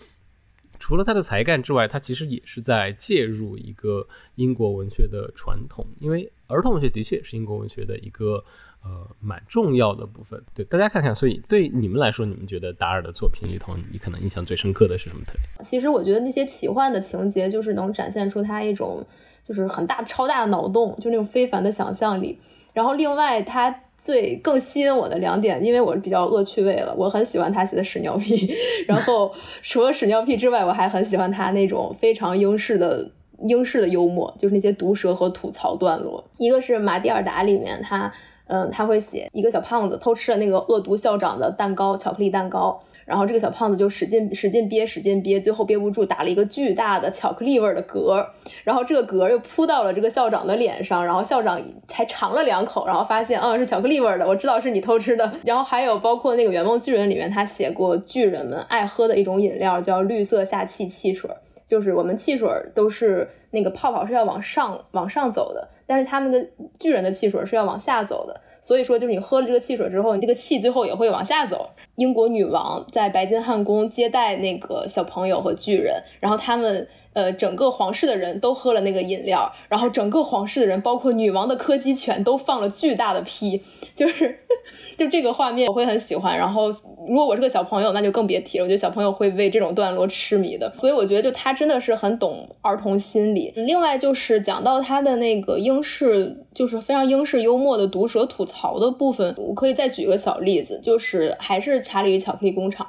除了他的才干之外，他其实也是在介入一个英国文学的传统，因为儿童文学的确也是英国文学的一个呃蛮重要的部分。对大家看看，所以对你们来说，你们觉得达尔的作品里头，你可能印象最深刻的是什么特点？其实我觉得那些奇幻的情节，就是能展现出他一种就是很大超大的脑洞，就那种非凡的想象力。然后另外他。最更吸引我的两点，因为我是比较恶趣味了，我很喜欢他写的屎尿屁。然后除了屎尿屁之外，我还很喜欢他那种非常英式的英式的幽默，就是那些毒舌和吐槽段落。一个是《马蒂尔达》里面，他嗯他会写一个小胖子偷吃了那个恶毒校长的蛋糕，巧克力蛋糕。然后这个小胖子就使劲使劲憋，使劲憋，最后憋不住，打了一个巨大的巧克力味的嗝。然后这个嗝又扑到了这个校长的脸上，然后校长才尝了两口，然后发现，嗯，是巧克力味的，我知道是你偷吃的。然后还有包括那个《圆梦巨人》里面，他写过巨人们爱喝的一种饮料叫绿色下气汽水，就是我们汽水都是那个泡泡是要往上往上走的，但是他们的巨人的汽水是要往下走的。所以说，就是你喝了这个汽水之后，你这个气最后也会往下走。英国女王在白金汉宫接待那个小朋友和巨人，然后他们。呃，整个皇室的人都喝了那个饮料，然后整个皇室的人，包括女王的柯基犬，都放了巨大的屁，就是 就这个画面我会很喜欢。然后如果我是个小朋友，那就更别提了。我觉得小朋友会为这种段落痴迷的。所以我觉得就他真的是很懂儿童心理。另外就是讲到他的那个英式，就是非常英式幽默的毒舌吐槽的部分，我可以再举一个小例子，就是还是《查理与巧克力工厂》。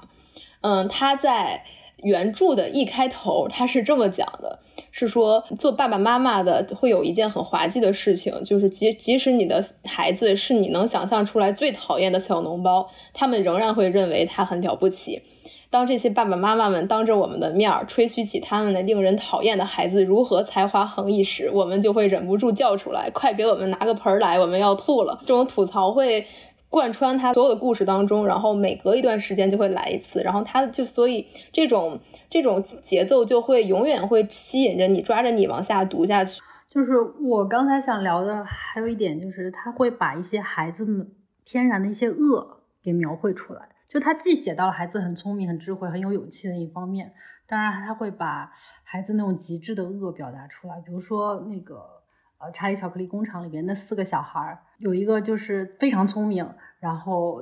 嗯，他在。原著的一开头，他是这么讲的，是说做爸爸妈妈的会有一件很滑稽的事情，就是即即使你的孩子是你能想象出来最讨厌的小脓包，他们仍然会认为他很了不起。当这些爸爸妈妈们当着我们的面吹嘘起他们的令人讨厌的孩子如何才华横溢时，我们就会忍不住叫出来：“快给我们拿个盆来，我们要吐了！”这种吐槽会。贯穿他所有的故事当中，然后每隔一段时间就会来一次，然后他就所以这种这种节奏就会永远会吸引着你，抓着你往下读下去。就是我刚才想聊的还有一点，就是他会把一些孩子们天然的一些恶给描绘出来。就他既写到了孩子很聪明、很智慧、很有勇气的一方面，当然他会把孩子那种极致的恶表达出来，比如说那个。呃，查理巧克力工厂里边那四个小孩儿，有一个就是非常聪明，然后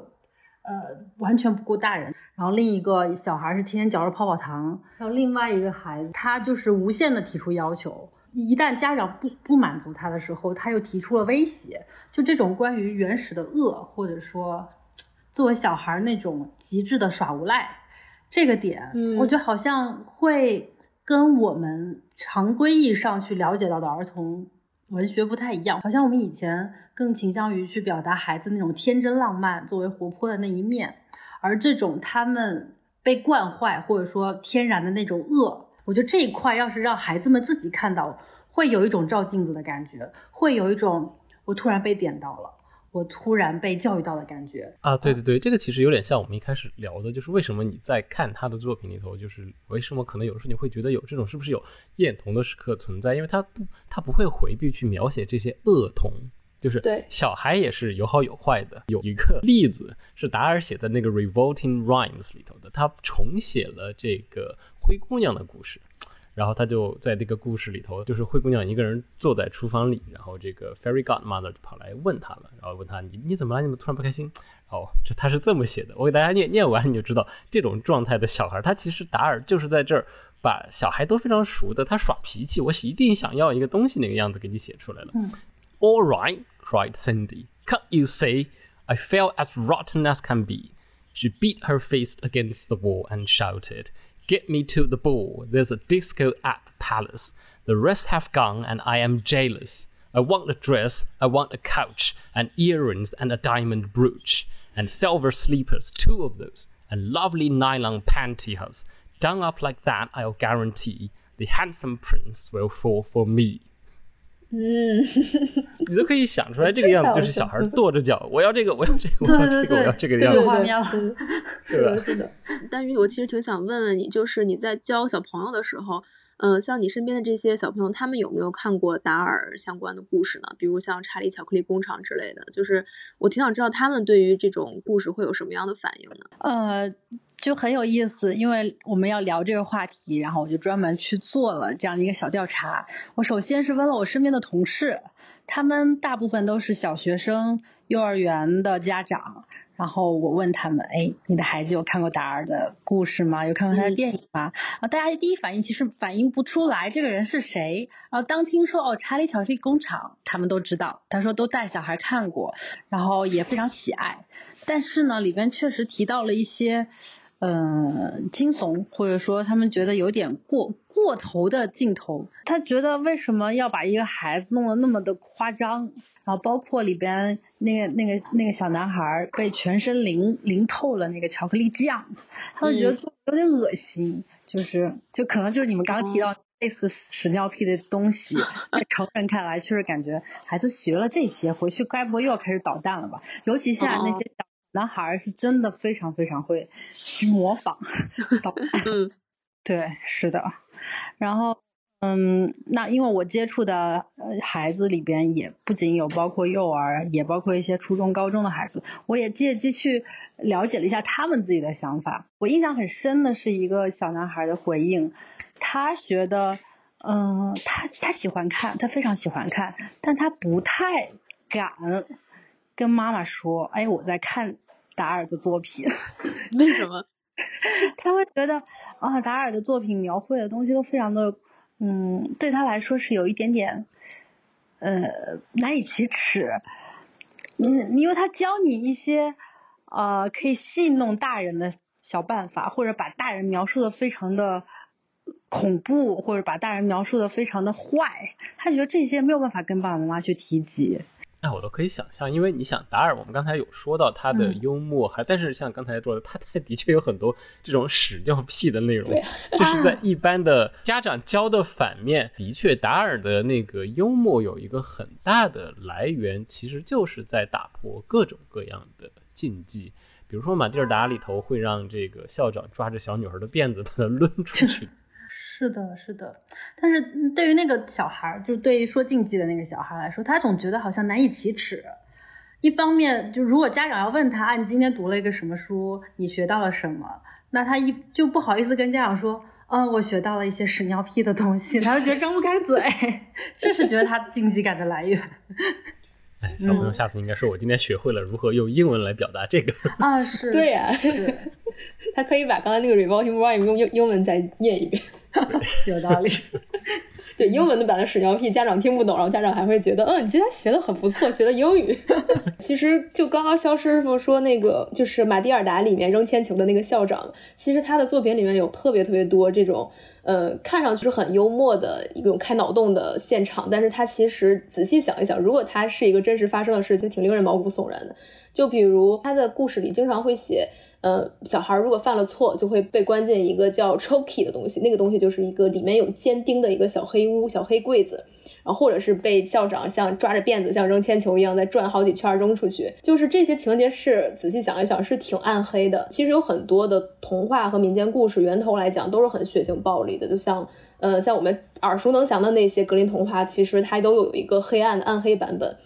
呃完全不顾大人，然后另一个小孩是天天嚼着泡泡糖，还有另外一个孩子他就是无限的提出要求，一旦家长不不满足他的时候，他又提出了威胁，就这种关于原始的恶，或者说作为小孩那种极致的耍无赖，这个点，我觉得好像会跟我们常规意义上去了解到的儿童。文学不太一样，好像我们以前更倾向于去表达孩子那种天真浪漫作为活泼的那一面，而这种他们被惯坏或者说天然的那种恶，我觉得这一块要是让孩子们自己看到，会有一种照镜子的感觉，会有一种我突然被点到了。我突然被教育到的感觉啊，对对对，这个其实有点像我们一开始聊的，就是为什么你在看他的作品里头，就是为什么可能有时候你会觉得有这种是不是有厌童的时刻存在？因为他不，他不会回避去描写这些恶童，就是对小孩也是有好有坏的。有一个例子是达尔写在那个《Revolting Rhymes》里头的，他重写了这个灰姑娘的故事。然后他就在这个故事里头，就是灰姑娘一个人坐在厨房里，然后这个 fairy godmother 就跑来问他了，然后问他你你怎么了？你怎么突然不开心？哦，这他是这么写的，我给大家念念完你就知道，这种状态的小孩，他其实达尔就是在这儿把小孩都非常熟的，他耍脾气，我一定想要一个东西那个样子给你写出来了。All right, cried Cindy, can't you see I felt as rotten as can be? She beat her fist against the wall and shouted. Get me to the ball. There's a disco at the palace. The rest have gone, and I am jailous. I want a dress, I want a couch, and earrings, and a diamond brooch, and silver sleepers, two of those, and lovely nylon pantyhose. Done up like that, I'll guarantee the handsome prince will fall for me. 嗯，你都可以想出来这个样子，就是小孩跺着脚，我要这个，我要这个，我要这个，我要这个样子，画面了，对吧？是的。但是，我其实挺想问问你，就是你在教小朋友的时候，嗯，像你身边的这些小朋友，他们有没有看过达尔相关的故事呢？比如像《查理巧克力工厂》之类的，就是我挺想知道他们对于这种故事会有什么样的反应呢？呃。就很有意思，因为我们要聊这个话题，然后我就专门去做了这样一个小调查。我首先是问了我身边的同事，他们大部分都是小学生、幼儿园的家长，然后我问他们：“哎，你的孩子有看过达尔的故事吗？有看过他的电影吗？”啊，大家第一反应其实反应不出来这个人是谁。然后当听说哦，《查理巧克力工厂》，他们都知道，他说都带小孩看过，然后也非常喜爱。但是呢，里边确实提到了一些。嗯，惊悚或者说他们觉得有点过过头的镜头，他觉得为什么要把一个孩子弄得那么的夸张？然后包括里边那个那个那个小男孩被全身淋淋透了那个巧克力酱，他们觉得有点恶心，就是就可能就是你们刚刚提到类似屎尿屁的东西，在成人看来确实感觉孩子学了这些回去该不会又要开始捣蛋了吧？尤其现在那些小。男孩是真的非常非常会模仿，嗯，对，是的。然后，嗯，那因为我接触的孩子里边也不仅有包括幼儿，也包括一些初中、高中的孩子，我也借机去了解了一下他们自己的想法。我印象很深的是一个小男孩的回应，他觉得，嗯，他他喜欢看，他非常喜欢看，但他不太敢跟妈妈说，哎，我在看。达尔的作品，为什么？他会觉得啊，达尔的作品描绘的东西都非常的，嗯，对他来说是有一点点，呃，难以启齿。嗯，因为他教你一些，呃，可以戏弄大人的小办法，或者把大人描述的非常的恐怖，或者把大人描述的非常的坏。他觉得这些没有办法跟爸爸妈妈去提及。那我都可以想象，因为你想达尔，我们刚才有说到他的幽默，还但是像刚才说的，他他的确有很多这种屎尿屁的内容，这是在一般的家长教的反面。的确，达尔的那个幽默有一个很大的来源，其实就是在打破各种各样的禁忌，比如说马蒂尔达里头会让这个校长抓着小女孩的辫子把她抡出去。是的，是的，但是对于那个小孩，就是对于说禁忌的那个小孩来说，他总觉得好像难以启齿。一方面，就如果家长要问他，啊，你今天读了一个什么书，你学到了什么？那他一就不好意思跟家长说，嗯，我学到了一些屎尿屁的东西，他就觉得张不开嘴，这是觉得他禁忌感的来源。哎，小朋友，下次应该说，我今天学会了如何用英文来表达这个。啊，是对呀，他可以把刚才那个 revolving rhyme 用英英文再念一遍。有道理，对英文的版的屎尿屁，家长听不懂，然后家长还会觉得，嗯，你今天学的很不错，学的英语。其实就刚刚肖师傅说那个，就是马蒂尔达里面扔铅球的那个校长，其实他的作品里面有特别特别多这种，呃，看上去是很幽默的一种开脑洞的现场，但是他其实仔细想一想，如果他是一个真实发生的事情，挺令人毛骨悚然的。就比如他的故事里经常会写。呃，小孩如果犯了错，就会被关进一个叫 choky 的东西，那个东西就是一个里面有尖钉的一个小黑屋、小黑柜子，然后或者是被校长像抓着辫子，像扔铅球一样在转好几圈扔出去。就是这些情节是仔细想一想是挺暗黑的。其实有很多的童话和民间故事源头来讲都是很血腥暴力的，就像呃像我们耳熟能详的那些格林童话，其实它都有一个黑暗的暗黑版本。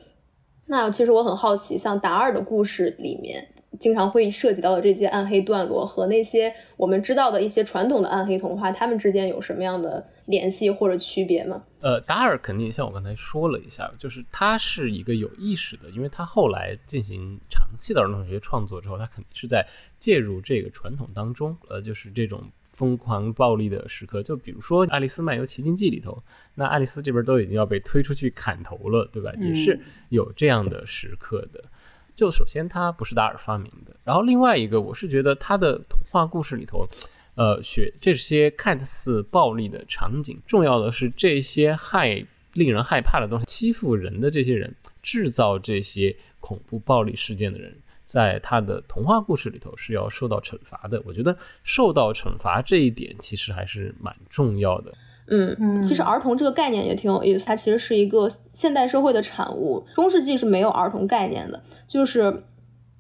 那其实我很好奇，像达尔的故事里面。经常会涉及到的这些暗黑段落和那些我们知道的一些传统的暗黑童话，它们之间有什么样的联系或者区别吗？呃，达尔肯定像我刚才说了一下，就是他是一个有意识的，因为他后来进行长期的儿童文学创作之后，他肯定是在介入这个传统当中。呃，就是这种疯狂暴力的时刻，就比如说《爱丽丝漫游奇境记》里头，那爱丽丝这边都已经要被推出去砍头了，对吧？也是有这样的时刻的。就首先它不是达尔发明的，然后另外一个我是觉得他的童话故事里头，呃，学这些看似暴力的场景，重要的是这些害令人害怕的东西，欺负人的这些人，制造这些恐怖暴力事件的人，在他的童话故事里头是要受到惩罚的。我觉得受到惩罚这一点其实还是蛮重要的。嗯嗯其实儿童这个概念也挺有意思，它其实是一个现代社会的产物。中世纪是没有儿童概念的，就是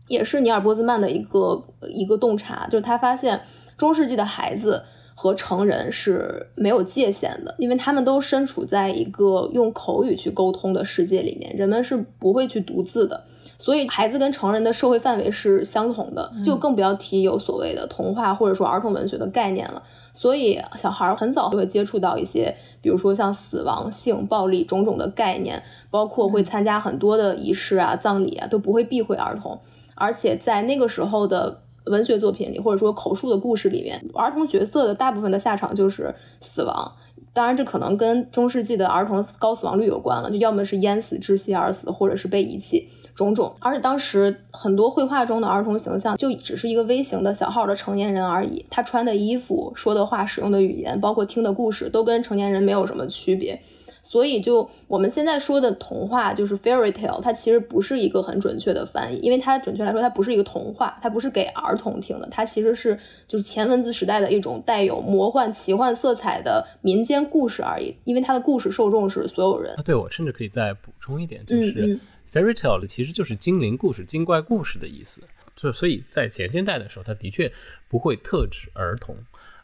也是尼尔波兹曼的一个一个洞察，就是他发现中世纪的孩子和成人是没有界限的，因为他们都身处在一个用口语去沟通的世界里面，人们是不会去读字的。所以，孩子跟成人的社会范围是相同的，就更不要提有所谓的童话或者说儿童文学的概念了。所以，小孩儿很早就会接触到一些，比如说像死亡、性、暴力种种的概念，包括会参加很多的仪式啊、葬礼啊，都不会避讳儿童。而且在那个时候的文学作品里，或者说口述的故事里面，儿童角色的大部分的下场就是死亡。当然，这可能跟中世纪的儿童高死亡率有关了，就要么是淹死、窒息而死，或者是被遗弃。种种，而且当时很多绘画中的儿童形象就只是一个微型的小号的成年人而已，他穿的衣服、说的话、使用的语言，包括听的故事，都跟成年人没有什么区别。所以，就我们现在说的童话，就是 fairy tale，它其实不是一个很准确的翻译，因为它准确来说，它不是一个童话，它不是给儿童听的，它其实是就是前文字时代的一种带有魔幻奇幻色彩的民间故事而已。因为它的故事受众是所有人。啊，对我甚至可以再补充一点，就嗯是嗯 fairy tale 其实就是精灵故事、精怪故事的意思。就所以在前现代的时候，它的确不会特指儿童。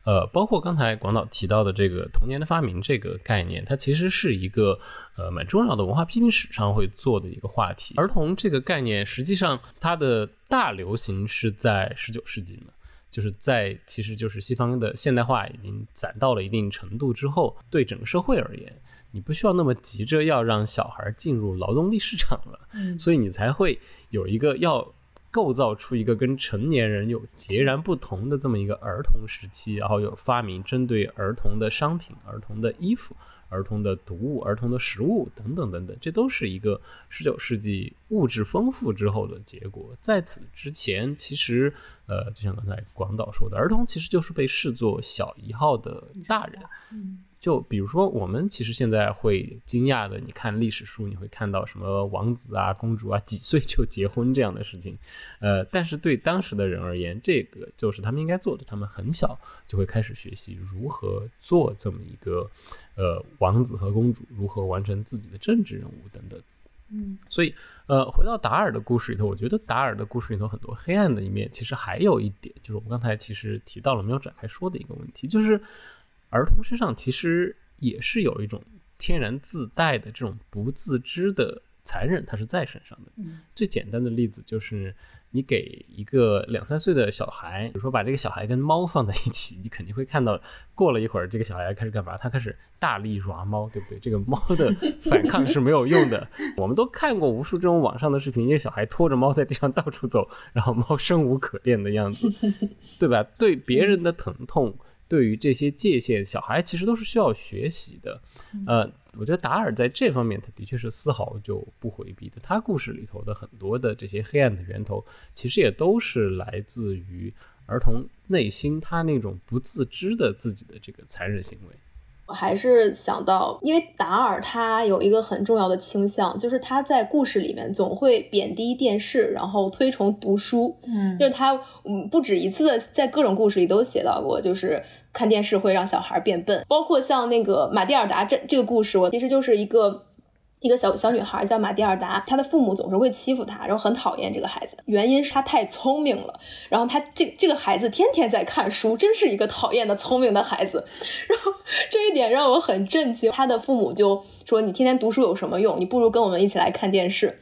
呃，包括刚才广岛提到的这个童年的发明这个概念，它其实是一个呃蛮重要的文化批评史上会做的一个话题。儿童这个概念，实际上它的大流行是在十九世纪嘛，就是在其实就是西方的现代化已经攒到了一定程度之后，对整个社会而言，你不需要那么急着要让小孩进入劳动力市场了，嗯所以你才会有一个要构造出一个跟成年人有截然不同的这么一个儿童时期，然后有发明针对儿童的商品、儿童的衣服、儿童的读物、儿童的食物等等等等，这都是一个十九世纪物质丰富之后的结果。在此之前，其实呃，就像刚才广岛说的，儿童其实就是被视作小一号的大人。嗯就比如说，我们其实现在会惊讶的，你看历史书，你会看到什么王子啊、公主啊几岁就结婚这样的事情，呃，但是对当时的人而言，这个就是他们应该做的，他们很小就会开始学习如何做这么一个呃王子和公主，如何完成自己的政治任务等等。嗯所以，呃，回到达尔的故事里头，我觉得达尔的故事里头很多黑暗的一面，其实还有一点，就是我们刚才其实提到了没有展开说的一个问题，就是儿童身上其实也是有一种天然自带的这种不自知的残忍，它是在身上的。嗯最简单的例子就是，你给一个两三岁的小孩，比如说把这个小孩跟猫放在一起，你肯定会看到，过了一会儿，这个小孩开始干嘛？他开始大力抓猫，对不对？这个猫的反抗是没有用的。我们都看过无数这种网上的视频，一个小孩拖着猫在地上到处走，然后猫生无可恋的样子，对吧？对别人的疼痛。对于这些界限，小孩其实都是需要学习的。呃，我觉得达尔在这方面，他的确是丝毫就不回避的。他故事里头的很多的这些黑暗的源头，其实也都是来自于儿童内心他那种不自知的自己的这个残忍行为。我还是想到，因为达尔他有一个很重要的倾向，就是他在故事里面总会贬低电视，然后推崇读书。嗯就是他，嗯，不止一次的在各种故事里都写到过，就是看电视会让小孩变笨，包括像那个马蒂尔达这这个故事，我其实就是一个。一个小小女孩叫马蒂尔达，她的父母总是会欺负她，然后很讨厌这个孩子，原因是她太聪明了。然后她这这个孩子天天在看书，真是一个讨厌的聪明的孩子。然后这一点让我很震惊。他的父母就说：“你天天读书有什么用？你不如跟我们一起来看电视。”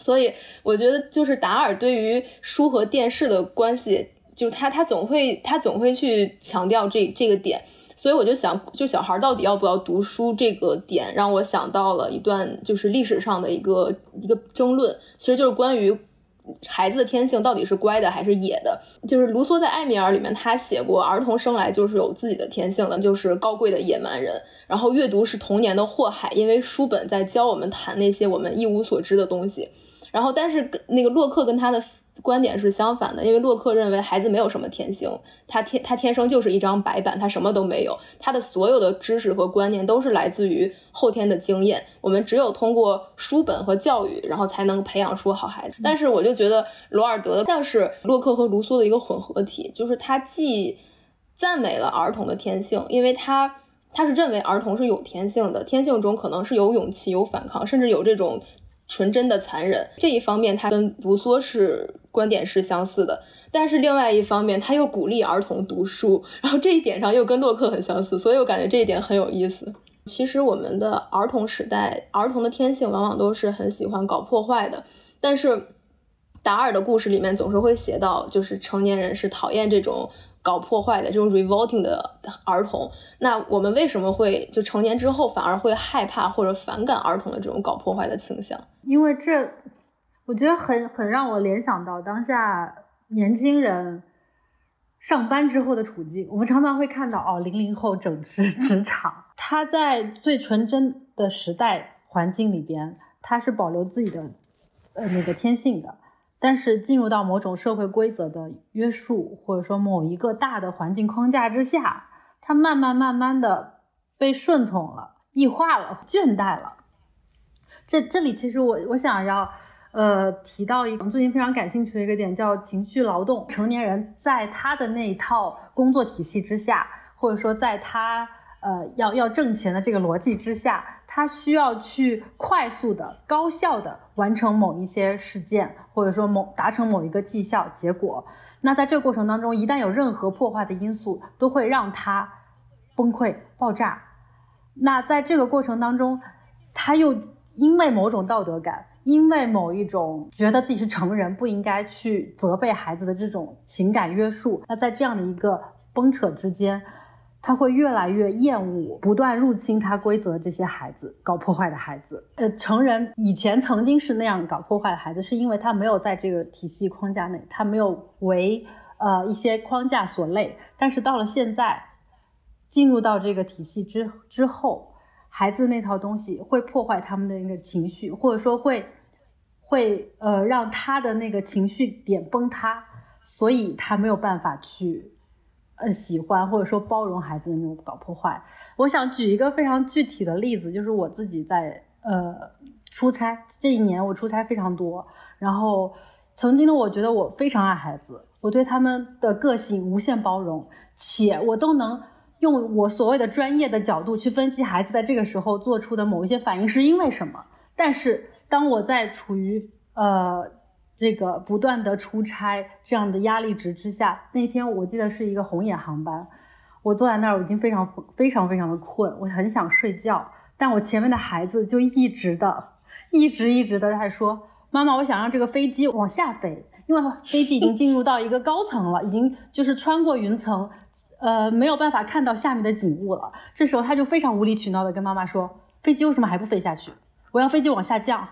所以我觉得，就是达尔对于书和电视的关系，就他他总会他总会去强调这这个点。所以我就想，就小孩到底要不要读书这个点，让我想到了一段就是历史上的一个一个争论，其实就是关于孩子的天性到底是乖的还是野的。就是卢梭在《艾米尔》里面，他写过，儿童生来就是有自己的天性的，就是高贵的野蛮人。然后阅读是童年的祸害，因为书本在教我们谈那些我们一无所知的东西。然后，但是那个洛克跟他的观点是相反的，因为洛克认为孩子没有什么天性，他天他天生就是一张白板，他什么都没有，他的所有的知识和观念都是来自于后天的经验。我们只有通过书本和教育，然后才能培养出好孩子。但是我就觉得罗尔德像是洛克和卢梭的一个混合体，就是他既赞美了儿童的天性，因为他他是认为儿童是有天性的，天性中可能是有勇气、有反抗，甚至有这种纯真的残忍。这一方面，他跟卢梭是观点是相似的。但是另外一方面，他又鼓励儿童读书，然后这一点上又跟洛克很相似，所以我感觉这一点很有意思。其实我们的儿童时代，儿童的天性往往都是很喜欢搞破坏的，但是达尔的故事里面总是会写到，就是成年人是讨厌这种。搞破坏的这种 revolting 的儿童，那我们为什么会就成年之后反而会害怕或者反感儿童的这种搞破坏的倾向？因为这，我觉得很很让我联想到当下年轻人上班之后的处境。我们常常会看到哦，零零后整治 职场，他在最纯真的时代环境里边，他是保留自己的呃那个天性的。但是进入到某种社会规则的约束，或者说某一个大的环境框架之下，他慢慢慢慢的被顺从了、异化了、倦怠了。这这里其实我我想要呃提到一个最近非常感兴趣的一个点，叫情绪劳动。成年人在他的那一套工作体系之下，或者说在他呃要要挣钱的这个逻辑之下。他需要去快速的、高效的完成某一些事件，或者说某达成某一个绩效结果。那在这个过程当中，一旦有任何破坏的因素，都会让他崩溃、爆炸。那在这个过程当中，他又因为某种道德感，因为某一种觉得自己是成人，不应该去责备孩子的这种情感约束。那在这样的一个崩扯之间。他会越来越厌恶不断入侵他规则的这些孩子，搞破坏的孩子。呃，成人以前曾经是那样搞破坏的孩子，是因为他没有在这个体系框架内，他没有为呃一些框架所累。但是到了现在，进入到这个体系之之后，孩子那套东西会破坏他们的那个情绪，或者说会会呃让他的那个情绪点崩塌，所以他没有办法去。呃，喜欢或者说包容孩子的那种搞破坏。我想举一个非常具体的例子，就是我自己在呃出差这一年，我出差非常多。然后曾经的我觉得我非常爱孩子，我对他们的个性无限包容，且我都能用我所谓的专业的角度去分析孩子在这个时候做出的某一些反应是因为什么。但是当我在处于呃。这个不断的出差这样的压力值之下，那天我记得是一个红眼航班，我坐在那儿我已经非常非常非常的困，我很想睡觉，但我前面的孩子就一直的，一直一直的在说，妈妈，我想让这个飞机往下飞，因为飞机已经进入到一个高层了，已经就是穿过云层，呃，没有办法看到下面的景物了。这时候他就非常无理取闹的跟妈妈说，飞机为什么还不飞下去？我要飞机往下降。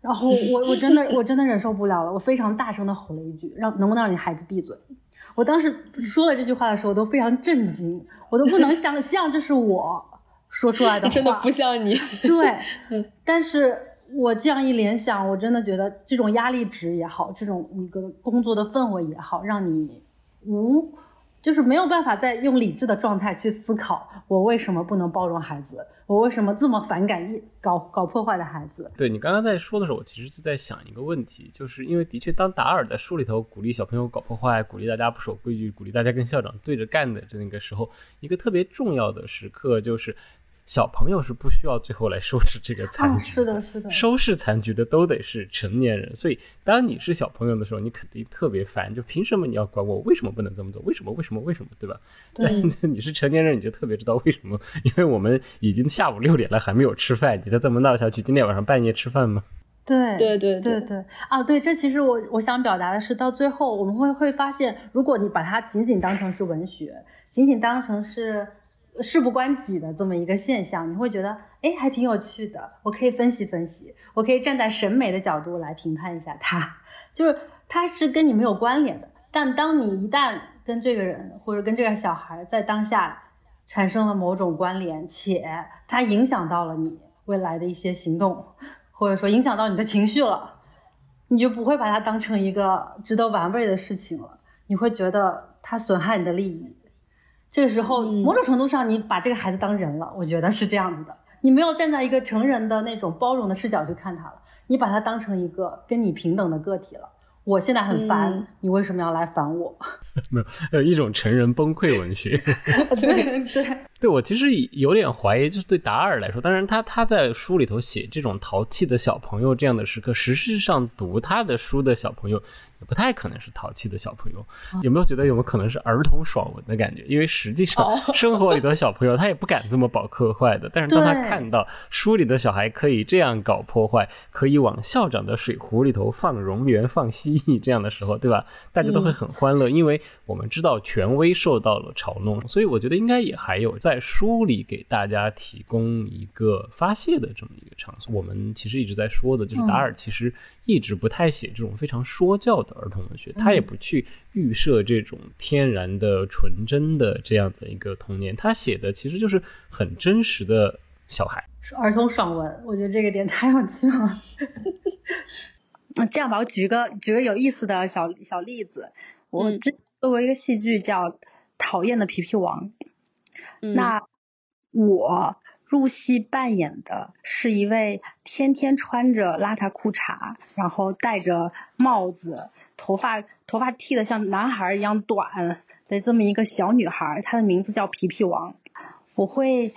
然后我我真的我真的忍受不了了，我非常大声的吼了一句，让能不能让你孩子闭嘴？我当时说了这句话的时候，我都非常震惊，我都不能想象 这是我说出来的话，真的不像你。对，但是我这样一联想，我真的觉得这种压力值也好，这种一个工作的氛围也好，让你无。就是没有办法再用理智的状态去思考，我为什么不能包容孩子？我为什么这么反感一搞搞破坏的孩子？对你刚刚在说的时候，我其实就在想一个问题，就是因为的确，当达尔在书里头鼓励小朋友搞破坏，鼓励大家不守规矩，鼓励大家跟校长对着干的这个时候，一个特别重要的时刻就是。小朋友是不需要最后来收拾这个残局，是的，是的，收拾残局的都得是成年人。所以，当你是小朋友的时候，你肯定特别烦，就凭什么你要管我？为什么不能这么做？为什么？为什么？为什么？对吧？对。你是成年人，你就特别知道为什么？因为我们已经下午六点了，还没有吃饭，你再这么闹下去，今天晚上半夜吃饭吗？对，对，对，对，对。啊，对，这其实我我想表达的是，到最后我们会会发现，如果你把它仅仅当成是文学，仅仅当成是。事不关己的这么一个现象，你会觉得哎，还挺有趣的。我可以分析分析，我可以站在审美的角度来评判一下他，就是他是跟你没有关联的。但当你一旦跟这个人或者跟这个小孩在当下产生了某种关联，且他影响到了你未来的一些行动，或者说影响到你的情绪了，你就不会把它当成一个值得玩味的事情了。你会觉得它损害你的利益。这个时候，某种程度上，你把这个孩子当人了，我觉得是这样子的。你没有站在一个成人的那种包容的视角去看他了，你把他当成一个跟你平等的个体了。我现在很烦，你为什么要来烦我？没有，有一种成人崩溃文学。对对对，我其实有点怀疑，就是对达尔来说，当然他他在书里头写这种淘气的小朋友这样的时刻，实际上读他的书的小朋友。也不太可能是淘气的小朋友，有没有觉得有没有可能是儿童爽文的感觉？因为实际上 生活里的小朋友他也不敢这么搞破坏的，但是当他看到书里的小孩可以这样搞破坏，可以往校长的水壶里头放蝾螈、放蜥蜴这样的时候，对吧？大家都会很欢乐，因为我们知道权威受到了嘲弄，所以我觉得应该也还有在书里给大家提供一个发泄的这么一个场所。我们其实一直在说的就是达尔其实一直不太写这种非常说教的。儿童文学，他也不去预设这种天然的、纯真的这样的一个童年，他写的其实就是很真实的小孩，儿童爽文。我觉得这个点太有趣了。这样吧，我举个举个有意思的小小例子，我之做过一个戏剧叫《讨厌的皮皮王》，那我。入戏扮演的是一位天天穿着邋遢裤衩，然后戴着帽子，头发头发剃得像男孩一样短的这么一个小女孩，她的名字叫皮皮王。我会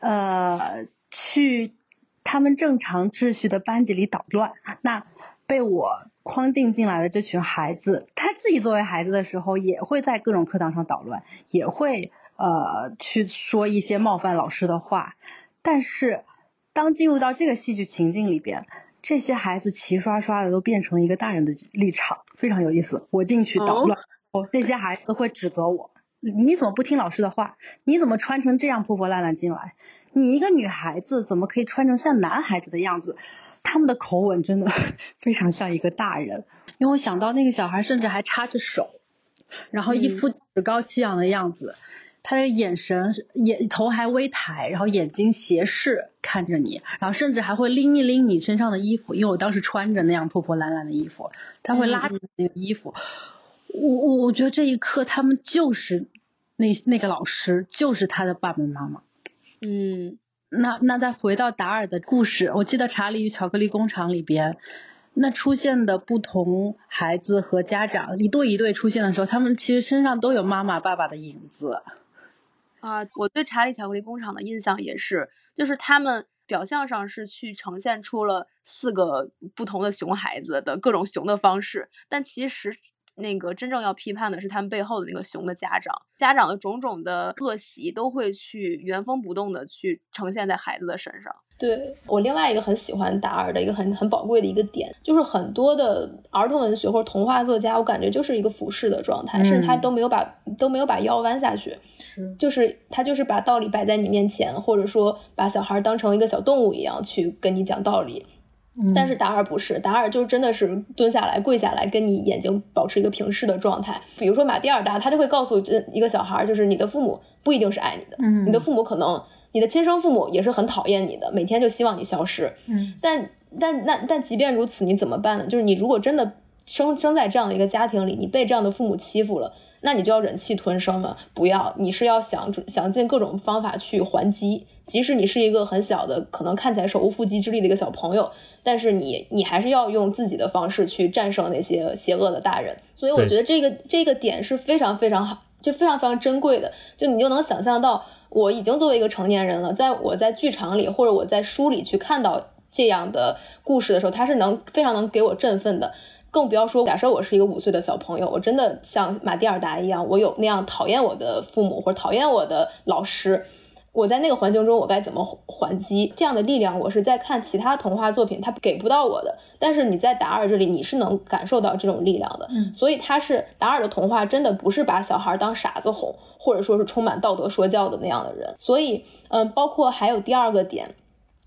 呃去他们正常秩序的班级里捣乱。那被我框定进来的这群孩子，他自己作为孩子的时候，也会在各种课堂上捣乱，也会。呃，去说一些冒犯老师的话，但是当进入到这个戏剧情境里边，这些孩子齐刷刷的都变成一个大人的立场，非常有意思。我进去捣乱，哦，那些孩子会指责我，你怎么不听老师的话？你怎么穿成这样破破烂烂进来？你一个女孩子怎么可以穿成像男孩子的样子？他们的口吻真的 非常像一个大人，因为我想到那个小孩甚至还插着手，然后一副趾高气扬的样子。他的眼神眼头还微抬，然后眼睛斜视看着你，然后甚至还会拎一拎你身上的衣服，因为我当时穿着那样破破烂烂的衣服，他会拉着那个衣服。我我我觉得这一刻他们就是那那个老师就是他的爸爸妈妈。嗯，那那再回到达尔的故事，我记得《查理与巧克力工厂》里边。那出现的不同孩子和家长一对一对出现的时候，他们其实身上都有妈妈爸爸的影子。啊，我对《查理巧克力工厂》的印象也是，就是他们表象上是去呈现出了四个不同的熊孩子的各种熊的方式，但其实。那个真正要批判的是他们背后的那个熊的家长，家长的种种的恶习都会去原封不动的去呈现在孩子的身上。对我另外一个很喜欢达尔的一个很很宝贵的一个点，就是很多的儿童文学或者童话作家，我感觉就是一个俯视的状态，甚至他都没有把都没有把腰弯下去，就是他就是把道理摆在你面前，或者说把小孩当成一个小动物一样去跟你讲道理。但是达尔不是，达尔就真的是蹲下来、跪下来，跟你眼睛保持一个平视的状态。比如说马蒂尔达，他就会告诉这一个小孩，就是你的父母不一定是爱你的，你的父母可能，你的亲生父母也是很讨厌你的，每天就希望你消失。嗯，但但那但即便如此，你怎么办呢？就是你如果真的生生在这样的一个家庭里，你被这样的父母欺负了，那你就要忍气吞声吗？不要，你是要想想尽各种方法去还击。即使你是一个很小的，可能看起来手无缚鸡之力的一个小朋友，但是你你还是要用自己的方式去战胜那些邪恶的大人。所以我觉得这个这个点是非常非常好，就非常非常珍贵的。就你就能想象到，我已经作为一个成年人了，在我在剧场里或者我在书里去看到这样的故事的时候，他是能非常能给我振奋的。更不要说，假设我是一个五岁的小朋友，我真的像马蒂尔达一样，我有那样讨厌我的父母或者讨厌我的老师。我在那个环境中，我该怎么还击？这样的力量，我是在看其他童话作品，他给不到我的。但是你在达尔这里，你是能感受到这种力量的。嗯，所以他是达尔的童话，真的不是把小孩当傻子哄，或者说是充满道德说教的那样的人。所以，嗯，包括还有第二个点，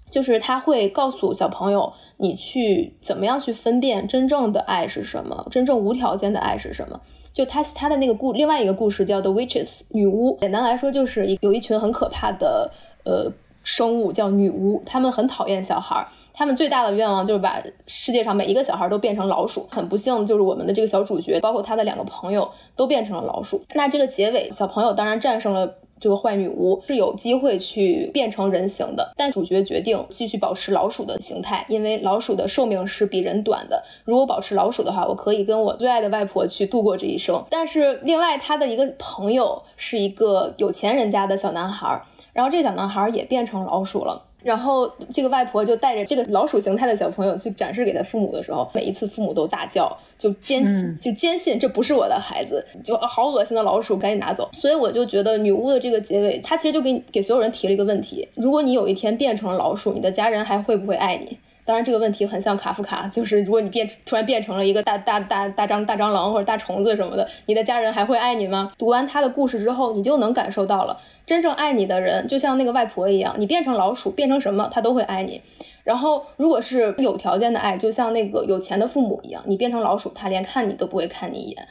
就是他会告诉小朋友，你去怎么样去分辨真正的爱是什么，真正无条件的爱是什么。就他他的那个故另外一个故事叫 The Witches 女巫，简单来说就是有一群很可怕的呃生物叫女巫，他们很讨厌小孩儿，他们最大的愿望就是把世界上每一个小孩都变成老鼠。很不幸，就是我们的这个小主角，包括他的两个朋友都变成了老鼠。那这个结尾，小朋友当然战胜了这个坏女巫是有机会去变成人形的，但主角决定继续保持老鼠的形态，因为老鼠的寿命是比人短的。如果保持老鼠的话，我可以跟我最爱的外婆去度过这一生。但是另外他的一个朋友是一个有钱人家的小男孩，然后这个小男孩也变成老鼠了。然后这个外婆就带着这个老鼠形态的小朋友去展示给他父母的时候，每一次父母都大叫，就坚信就坚信这不是我的孩子，就好恶心的老鼠，赶紧拿走。所以我就觉得女巫的这个结尾，她其实就给给所有人提了一个问题：如果你有一天变成了老鼠，你的家人还会不会爱你？当然，这个问题很像卡夫卡，就是如果你变突然变成了一个大大大大蟑大蟑螂或者大虫子什么的，你的家人还会爱你吗？读完他的故事之后，你就能感受到了，真正爱你的人，就像那个外婆一样，你变成老鼠，变成什么，他都会爱你。然后，如果是有条件的爱，就像那个有钱的父母一样，你变成老鼠，他连看你都不会看你一眼。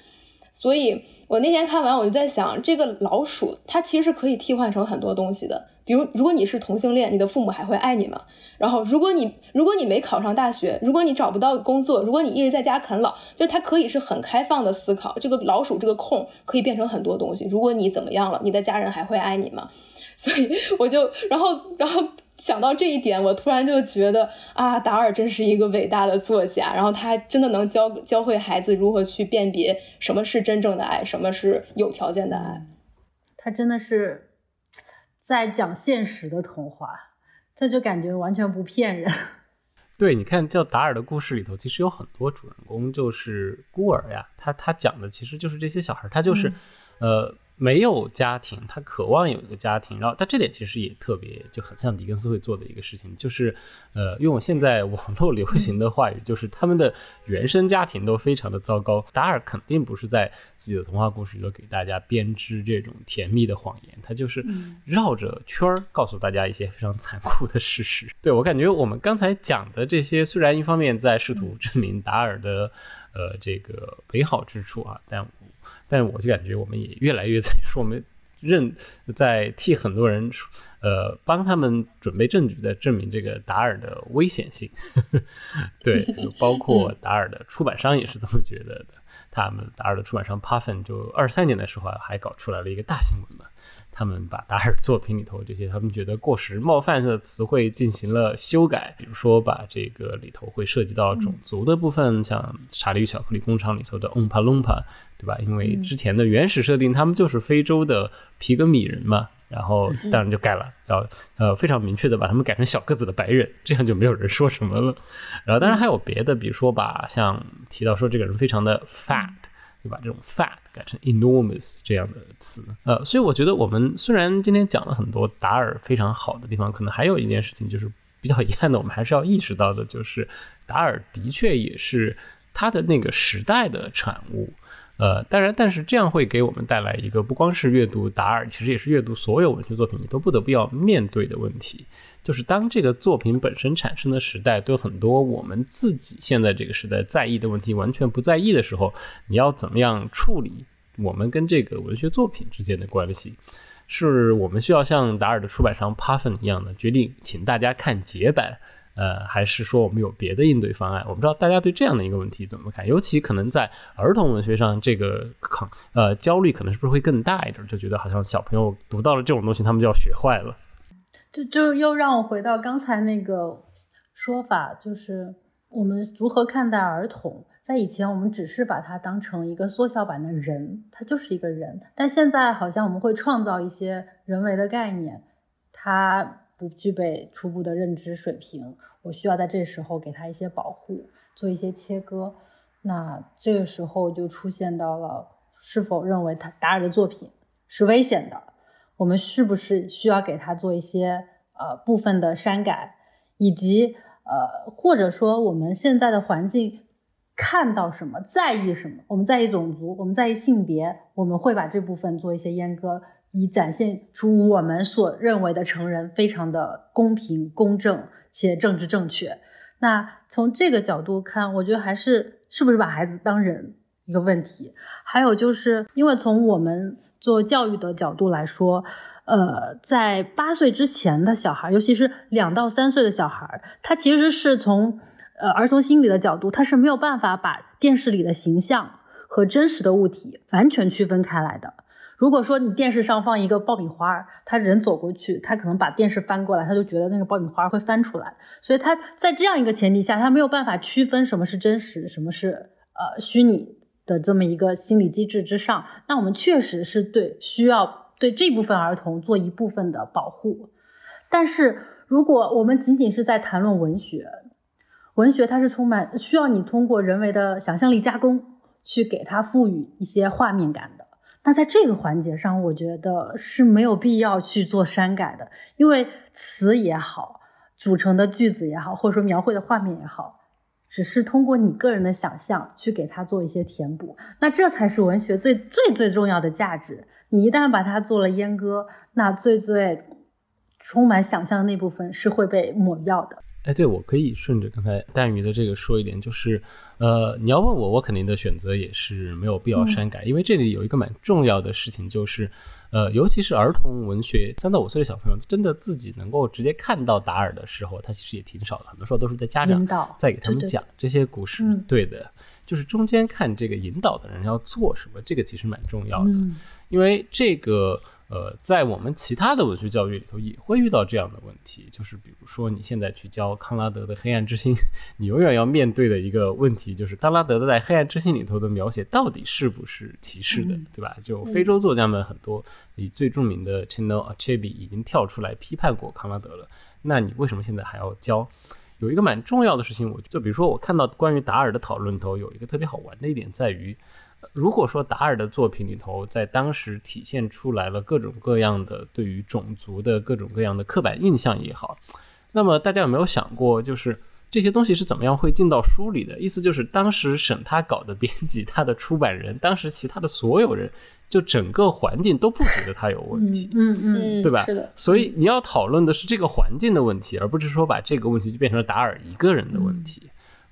所以我那天看完，我就在想，这个老鼠它其实是可以替换成很多东西的。比如，如果你是同性恋，你的父母还会爱你吗？然后，如果你如果你没考上大学，如果你找不到工作，如果你一直在家啃老，就它可以是很开放的思考。这个老鼠这个空可以变成很多东西。如果你怎么样了，你的家人还会爱你吗？所以我就，然后，然后想到这一点，我突然就觉得啊，达尔真是一个伟大的作家。然后他真的能教教会孩子如何去辨别什么是真正的爱，什么是有条件的爱。他真的是。在讲现实的童话，他就感觉完全不骗人。对，你看叫达尔的故事里头，其实有很多主人公就是孤儿呀。他他讲的其实就是这些小孩，他就是，呃。没有家庭，他渴望有一个家庭，然后但这点其实也特别就很像狄更斯会做的一个事情，就是呃用现在网络流行的话语，就是他们的原生家庭都非常的糟糕。达尔肯定不是在自己的童话故事里头给大家编织这种甜蜜的谎言，他就是绕着圈儿告诉大家一些非常残酷的事实。对我感觉我们刚才讲的这些，虽然一方面在试图证明达尔的呃这个美好之处啊，但。但是我就感觉我们也越来越在说，我们认在替很多人，呃，帮他们准备证据，在证明这个达尔的危险性。对，就包括达尔的出版商也是这么觉得的。他们达尔的出版商 Puffin 就二三年的时候还搞出来了一个大新闻嘛。他们把达尔作品里头这些他们觉得过时、冒犯的词汇进行了修改，比如说把这个里头会涉及到种族的部分，像《查理与巧克力工厂》里头的 Oompa Loompa，对吧？因为之前的原始设定他们就是非洲的皮格米人嘛，然后当然就改了，然后呃非常明确的把他们改成小个子的白人，这样就没有人说什么了。然后当然还有别的，比如说把像提到说这个人非常的 fat。对吧这种 fat 改成 enormous 这样的词，呃，所以我觉得我们虽然今天讲了很多达尔非常好的地方，可能还有一件事情就是比较遗憾的，我们还是要意识到的，就是达尔的确也是他的那个时代的产物。呃，当然，但是这样会给我们带来一个不光是阅读达尔，其实也是阅读所有文学作品，你都不得不要面对的问题，就是当这个作品本身产生的时代对很多我们自己现在这个时代在意的问题完全不在意的时候，你要怎么样处理我们跟这个文学作品之间的关系？是我们需要像达尔的出版商 Puffin 一样的决定，请大家看节版。呃，还是说我们有别的应对方案？我不知道大家对这样的一个问题怎么看？尤其可能在儿童文学上，这个抗呃焦虑可能是不是会更大一点？就觉得好像小朋友读到了这种东西，他们就要学坏了。就就又让我回到刚才那个说法，就是我们如何看待儿童？在以前，我们只是把它当成一个缩小版的人，他就是一个人。但现在好像我们会创造一些人为的概念，他。不具备初步的认知水平，我需要在这时候给他一些保护，做一些切割。那这个时候就出现到了是否认为他达尔的作品是危险的？我们是不是需要给他做一些呃部分的删改，以及呃或者说我们现在的环境看到什么在意什么？我们在意种族，我们在意性别，我们会把这部分做一些阉割。以展现出我们所认为的成人非常的公平、公正且政治正确。那从这个角度看，我觉得还是是不是把孩子当人一个问题。还有就是因为从我们做教育的角度来说，呃，在八岁之前的小孩，尤其是两到三岁的小孩，他其实是从呃儿童心理的角度，他是没有办法把电视里的形象和真实的物体完全区分开来的。如果说你电视上放一个爆米花，他人走过去，他可能把电视翻过来，他就觉得那个爆米花会翻出来。所以他在这样一个前提下，他没有办法区分什么是真实，什么是呃虚拟的这么一个心理机制之上。那我们确实是对需要对这部分儿童做一部分的保护。但是如果我们仅仅是在谈论文学，文学它是充满需要你通过人为的想象力加工去给它赋予一些画面感的。那在这个环节上，我觉得是没有必要去做删改的，因为词也好，组成的句子也好，或者说描绘的画面也好，只是通过你个人的想象去给它做一些填补。那这才是文学最最最重要的价值。你一旦把它做了阉割，那最最充满想象的那部分是会被抹掉的。哎，对，我可以顺着刚才蛋鱼的这个说一点，就是，呃，你要问我，我肯定的选择也是没有必要删改，因为这里有一个蛮重要的事情，就是，呃，尤其是儿童文学，三到五岁的小朋友，真的自己能够直接看到达尔的时候，他其实也挺少的，很多时候都是在家长在给他们讲这些故事。对的，就是中间看这个引导的人要做什么，这个其实蛮重要的，因为这个。呃，在我们其他的文学教育里头也会遇到这样的问题，就是比如说你现在去教康拉德的《黑暗之心》，你永远要面对的一个问题就是康拉德的在《黑暗之心》里头的描写到底是不是歧视的，对吧？就非洲作家们很多，以最著名的 Chinua Achebe 已经跳出来批判过康拉德了，那你为什么现在还要教？有一个蛮重要的事情，我就比如说我看到关于达尔的讨论头有一个特别好玩的一点在于。如果说达尔的作品里头在当时体现出来了各种各样的对于种族的各种各样的刻板印象也好，那么大家有没有想过，就是这些东西是怎么样会进到书里的？意思就是当时审他稿的编辑、他的出版人、当时其他的所有人，就整个环境都不觉得他有问题，嗯嗯，对吧？是的。所以你要讨论的是这个环境的问题，而不是说把这个问题就变成了达尔一个人的问题。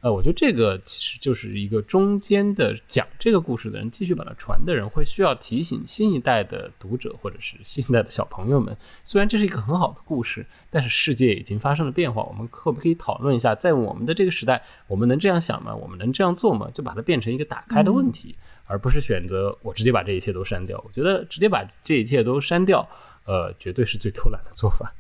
呃，我觉得这个其实就是一个中间的讲这个故事的人，继续把它传的人，会需要提醒新一代的读者或者是新一代的小朋友们。虽然这是一个很好的故事，但是世界已经发生了变化。我们可不可以讨论一下，在我们的这个时代，我们能这样想吗？我们能这样做吗？就把它变成一个打开的问题，而不是选择我直接把这一切都删掉。我觉得直接把这一切都删掉，呃，绝对是最偷懒的做法。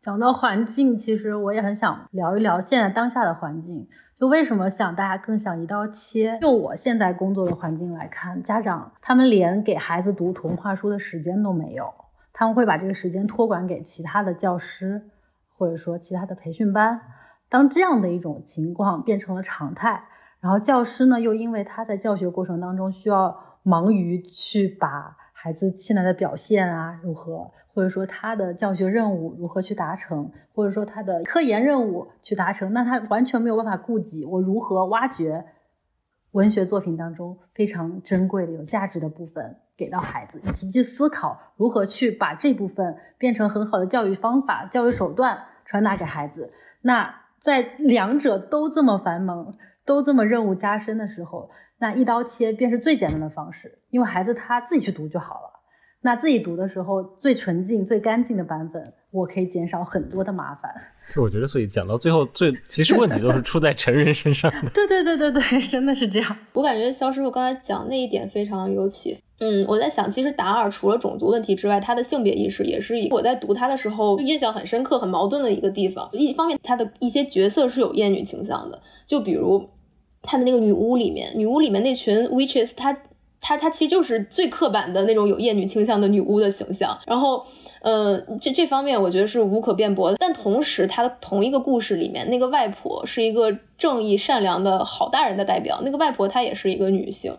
讲到环境，其实我也很想聊一聊现在当下的环境。就为什么想大家更想一刀切？就我现在工作的环境来看，家长他们连给孩子读童话书的时间都没有，他们会把这个时间托管给其他的教师，或者说其他的培训班。当这样的一种情况变成了常态，然后教师呢又因为他在教学过程当中需要忙于去把孩子现在的表现啊如何。或者说他的教学任务如何去达成，或者说他的科研任务去达成，那他完全没有办法顾及我如何挖掘文学作品当中非常珍贵的、有价值的部分给到孩子，以及去思考如何去把这部分变成很好的教育方法、教育手段传达给孩子。那在两者都这么繁忙、都这么任务加深的时候，那一刀切便是最简单的方式，因为孩子他自己去读就好了。那自己读的时候，最纯净、最干净的版本，我可以减少很多的麻烦。就我觉得，所以讲到最后，最其实问题都是出在成人身上的。对对对对对，真的是这样。我感觉肖师傅刚才讲那一点非常有启发。嗯，我在想，其实达尔除了种族问题之外，他的性别意识也是我在读他的时候印象很深刻、很矛盾的一个地方。一方面，他的一些角色是有厌女倾向的，就比如他的那个女巫里面，女巫里面那群 witches，她。她她其实就是最刻板的那种有厌女倾向的女巫的形象，然后，呃，这这方面我觉得是无可辩驳的。但同时，她同一个故事里面，那个外婆是一个正义善良的好大人的代表，那个外婆她也是一个女性，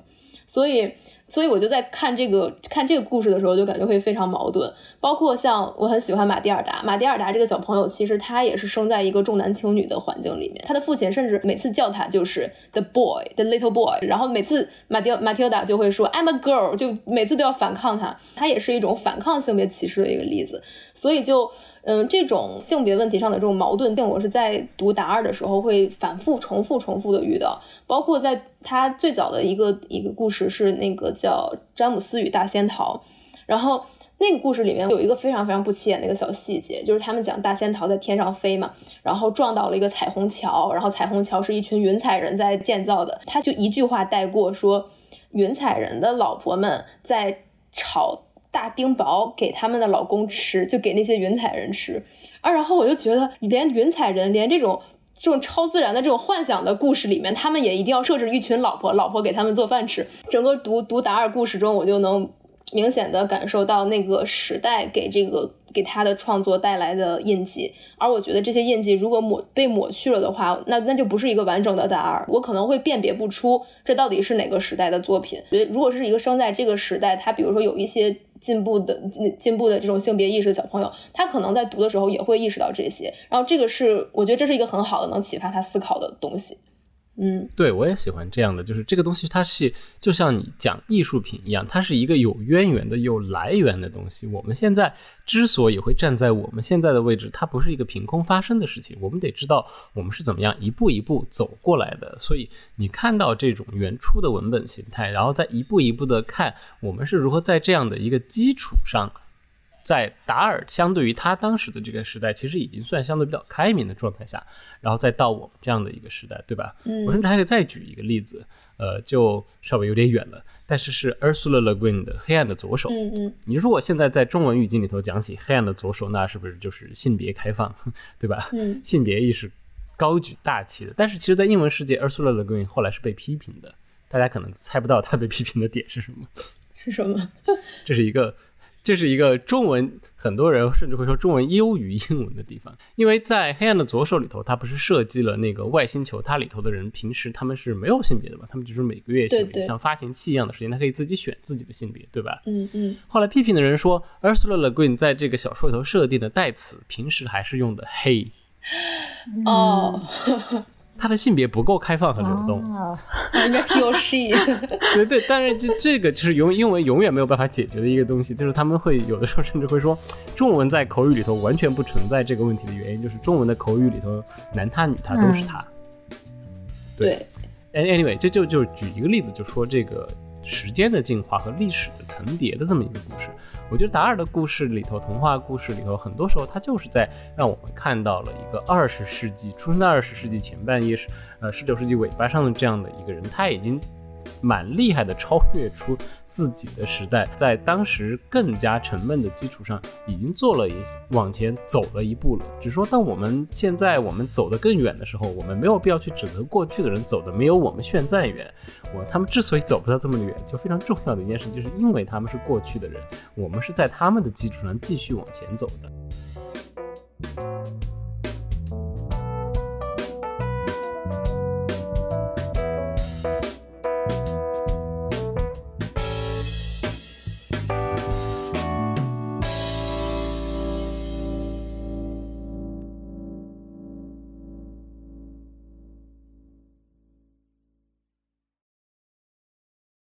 所以。所以我就在看这个看这个故事的时候，就感觉会非常矛盾。包括像我很喜欢马蒂尔达，马蒂尔达这个小朋友，其实他也是生在一个重男轻女的环境里面。他的父亲甚至每次叫他就是 the boy，the little boy。然后每次马蒂马蒂尔达就会说 I'm a girl，就每次都要反抗他。他也是一种反抗性别歧视的一个例子。所以就。嗯，这种性别问题上的这种矛盾性，我是在读达尔的时候会反复、重复、重复的遇到。包括在他最早的一个一个故事是那个叫《詹姆斯与大仙桃》，然后那个故事里面有一个非常非常不起眼的一个小细节，就是他们讲大仙桃在天上飞嘛，然后撞到了一个彩虹桥，然后彩虹桥是一群云彩人在建造的，他就一句话带过说，云彩人的老婆们在吵。大冰雹给他们的老公吃，就给那些云彩人吃啊。然后我就觉得，连云彩人，连这种这种超自然的这种幻想的故事里面，他们也一定要设置一群老婆，老婆给他们做饭吃。整个读读达尔故事中，我就能明显的感受到那个时代给这个。给他的创作带来的印记，而我觉得这些印记如果抹被抹去了的话，那那就不是一个完整的达尔，我可能会辨别不出这到底是哪个时代的作品。如果是一个生在这个时代，他比如说有一些进步的进步的这种性别意识的小朋友，他可能在读的时候也会意识到这些。然后这个是我觉得这是一个很好的能启发他思考的东西。嗯，对我也喜欢这样的，就是这个东西它是就像你讲艺术品一样，它是一个有渊源的、有来源的东西。我们现在之所以会站在我们现在的位置，它不是一个凭空发生的事情，我们得知道我们是怎么样一步一步走过来的。所以你看到这种原初的文本形态，然后再一步一步的看我们是如何在这样的一个基础上。在达尔相对于他当时的这个时代，其实已经算相对比较开明的状态下，然后再到我们这样的一个时代，对吧？嗯，我甚至还可以再举一个例子，呃，就稍微有点远了，但是是 Ursula Le Guin 的《黑暗的左手》。嗯嗯，你如果现在在中文语境里头讲起《黑暗的左手》，那是不是就是性别开放，对吧？嗯，性别意识高举大旗的。但是其实，在英文世界，Ursula Le Guin 后来是被批评的，大家可能猜不到他被批评的点是什么？是什么？这是一个。这是一个中文，很多人甚至会说中文优于英文的地方，因为在《黑暗的左手》里头，它不是设计了那个外星球，它里头的人平时他们是没有性别的嘛，他们就是每个月像发情期一样的时间，他可以自己选自己的性别，对吧？嗯嗯。后来批评的人说，Ursula Le Guin 在这个小说里头设定的代词，平时还是用的 he。哦。他的性别不够开放和流动，应该 he or she。对对，但是这这个就是永英文永远没有办法解决的一个东西，就是他们会有的时候甚至会说，中文在口语里头完全不存在这个问题的原因，就是中文的口语里头男他女他都是他。对，anyway，这就就举一个例子，就说这个时间的进化和历史的层叠的这么一个故事。我觉得达尔的故事里头，童话故事里头，很多时候他就是在让我们看到了一个二十世纪出生在二十世纪前半叶，呃，十九世纪尾巴上的这样的一个人，他已经。蛮厉害的，超越出自己的时代，在当时更加沉闷的基础上，已经做了一往前走了一步了。只说，当我们现在我们走得更远的时候，我们没有必要去指责过去的人走的没有我们现在远。我他们之所以走不到这么远，就非常重要的一件事，就是因为他们是过去的人，我们是在他们的基础上继续往前走的。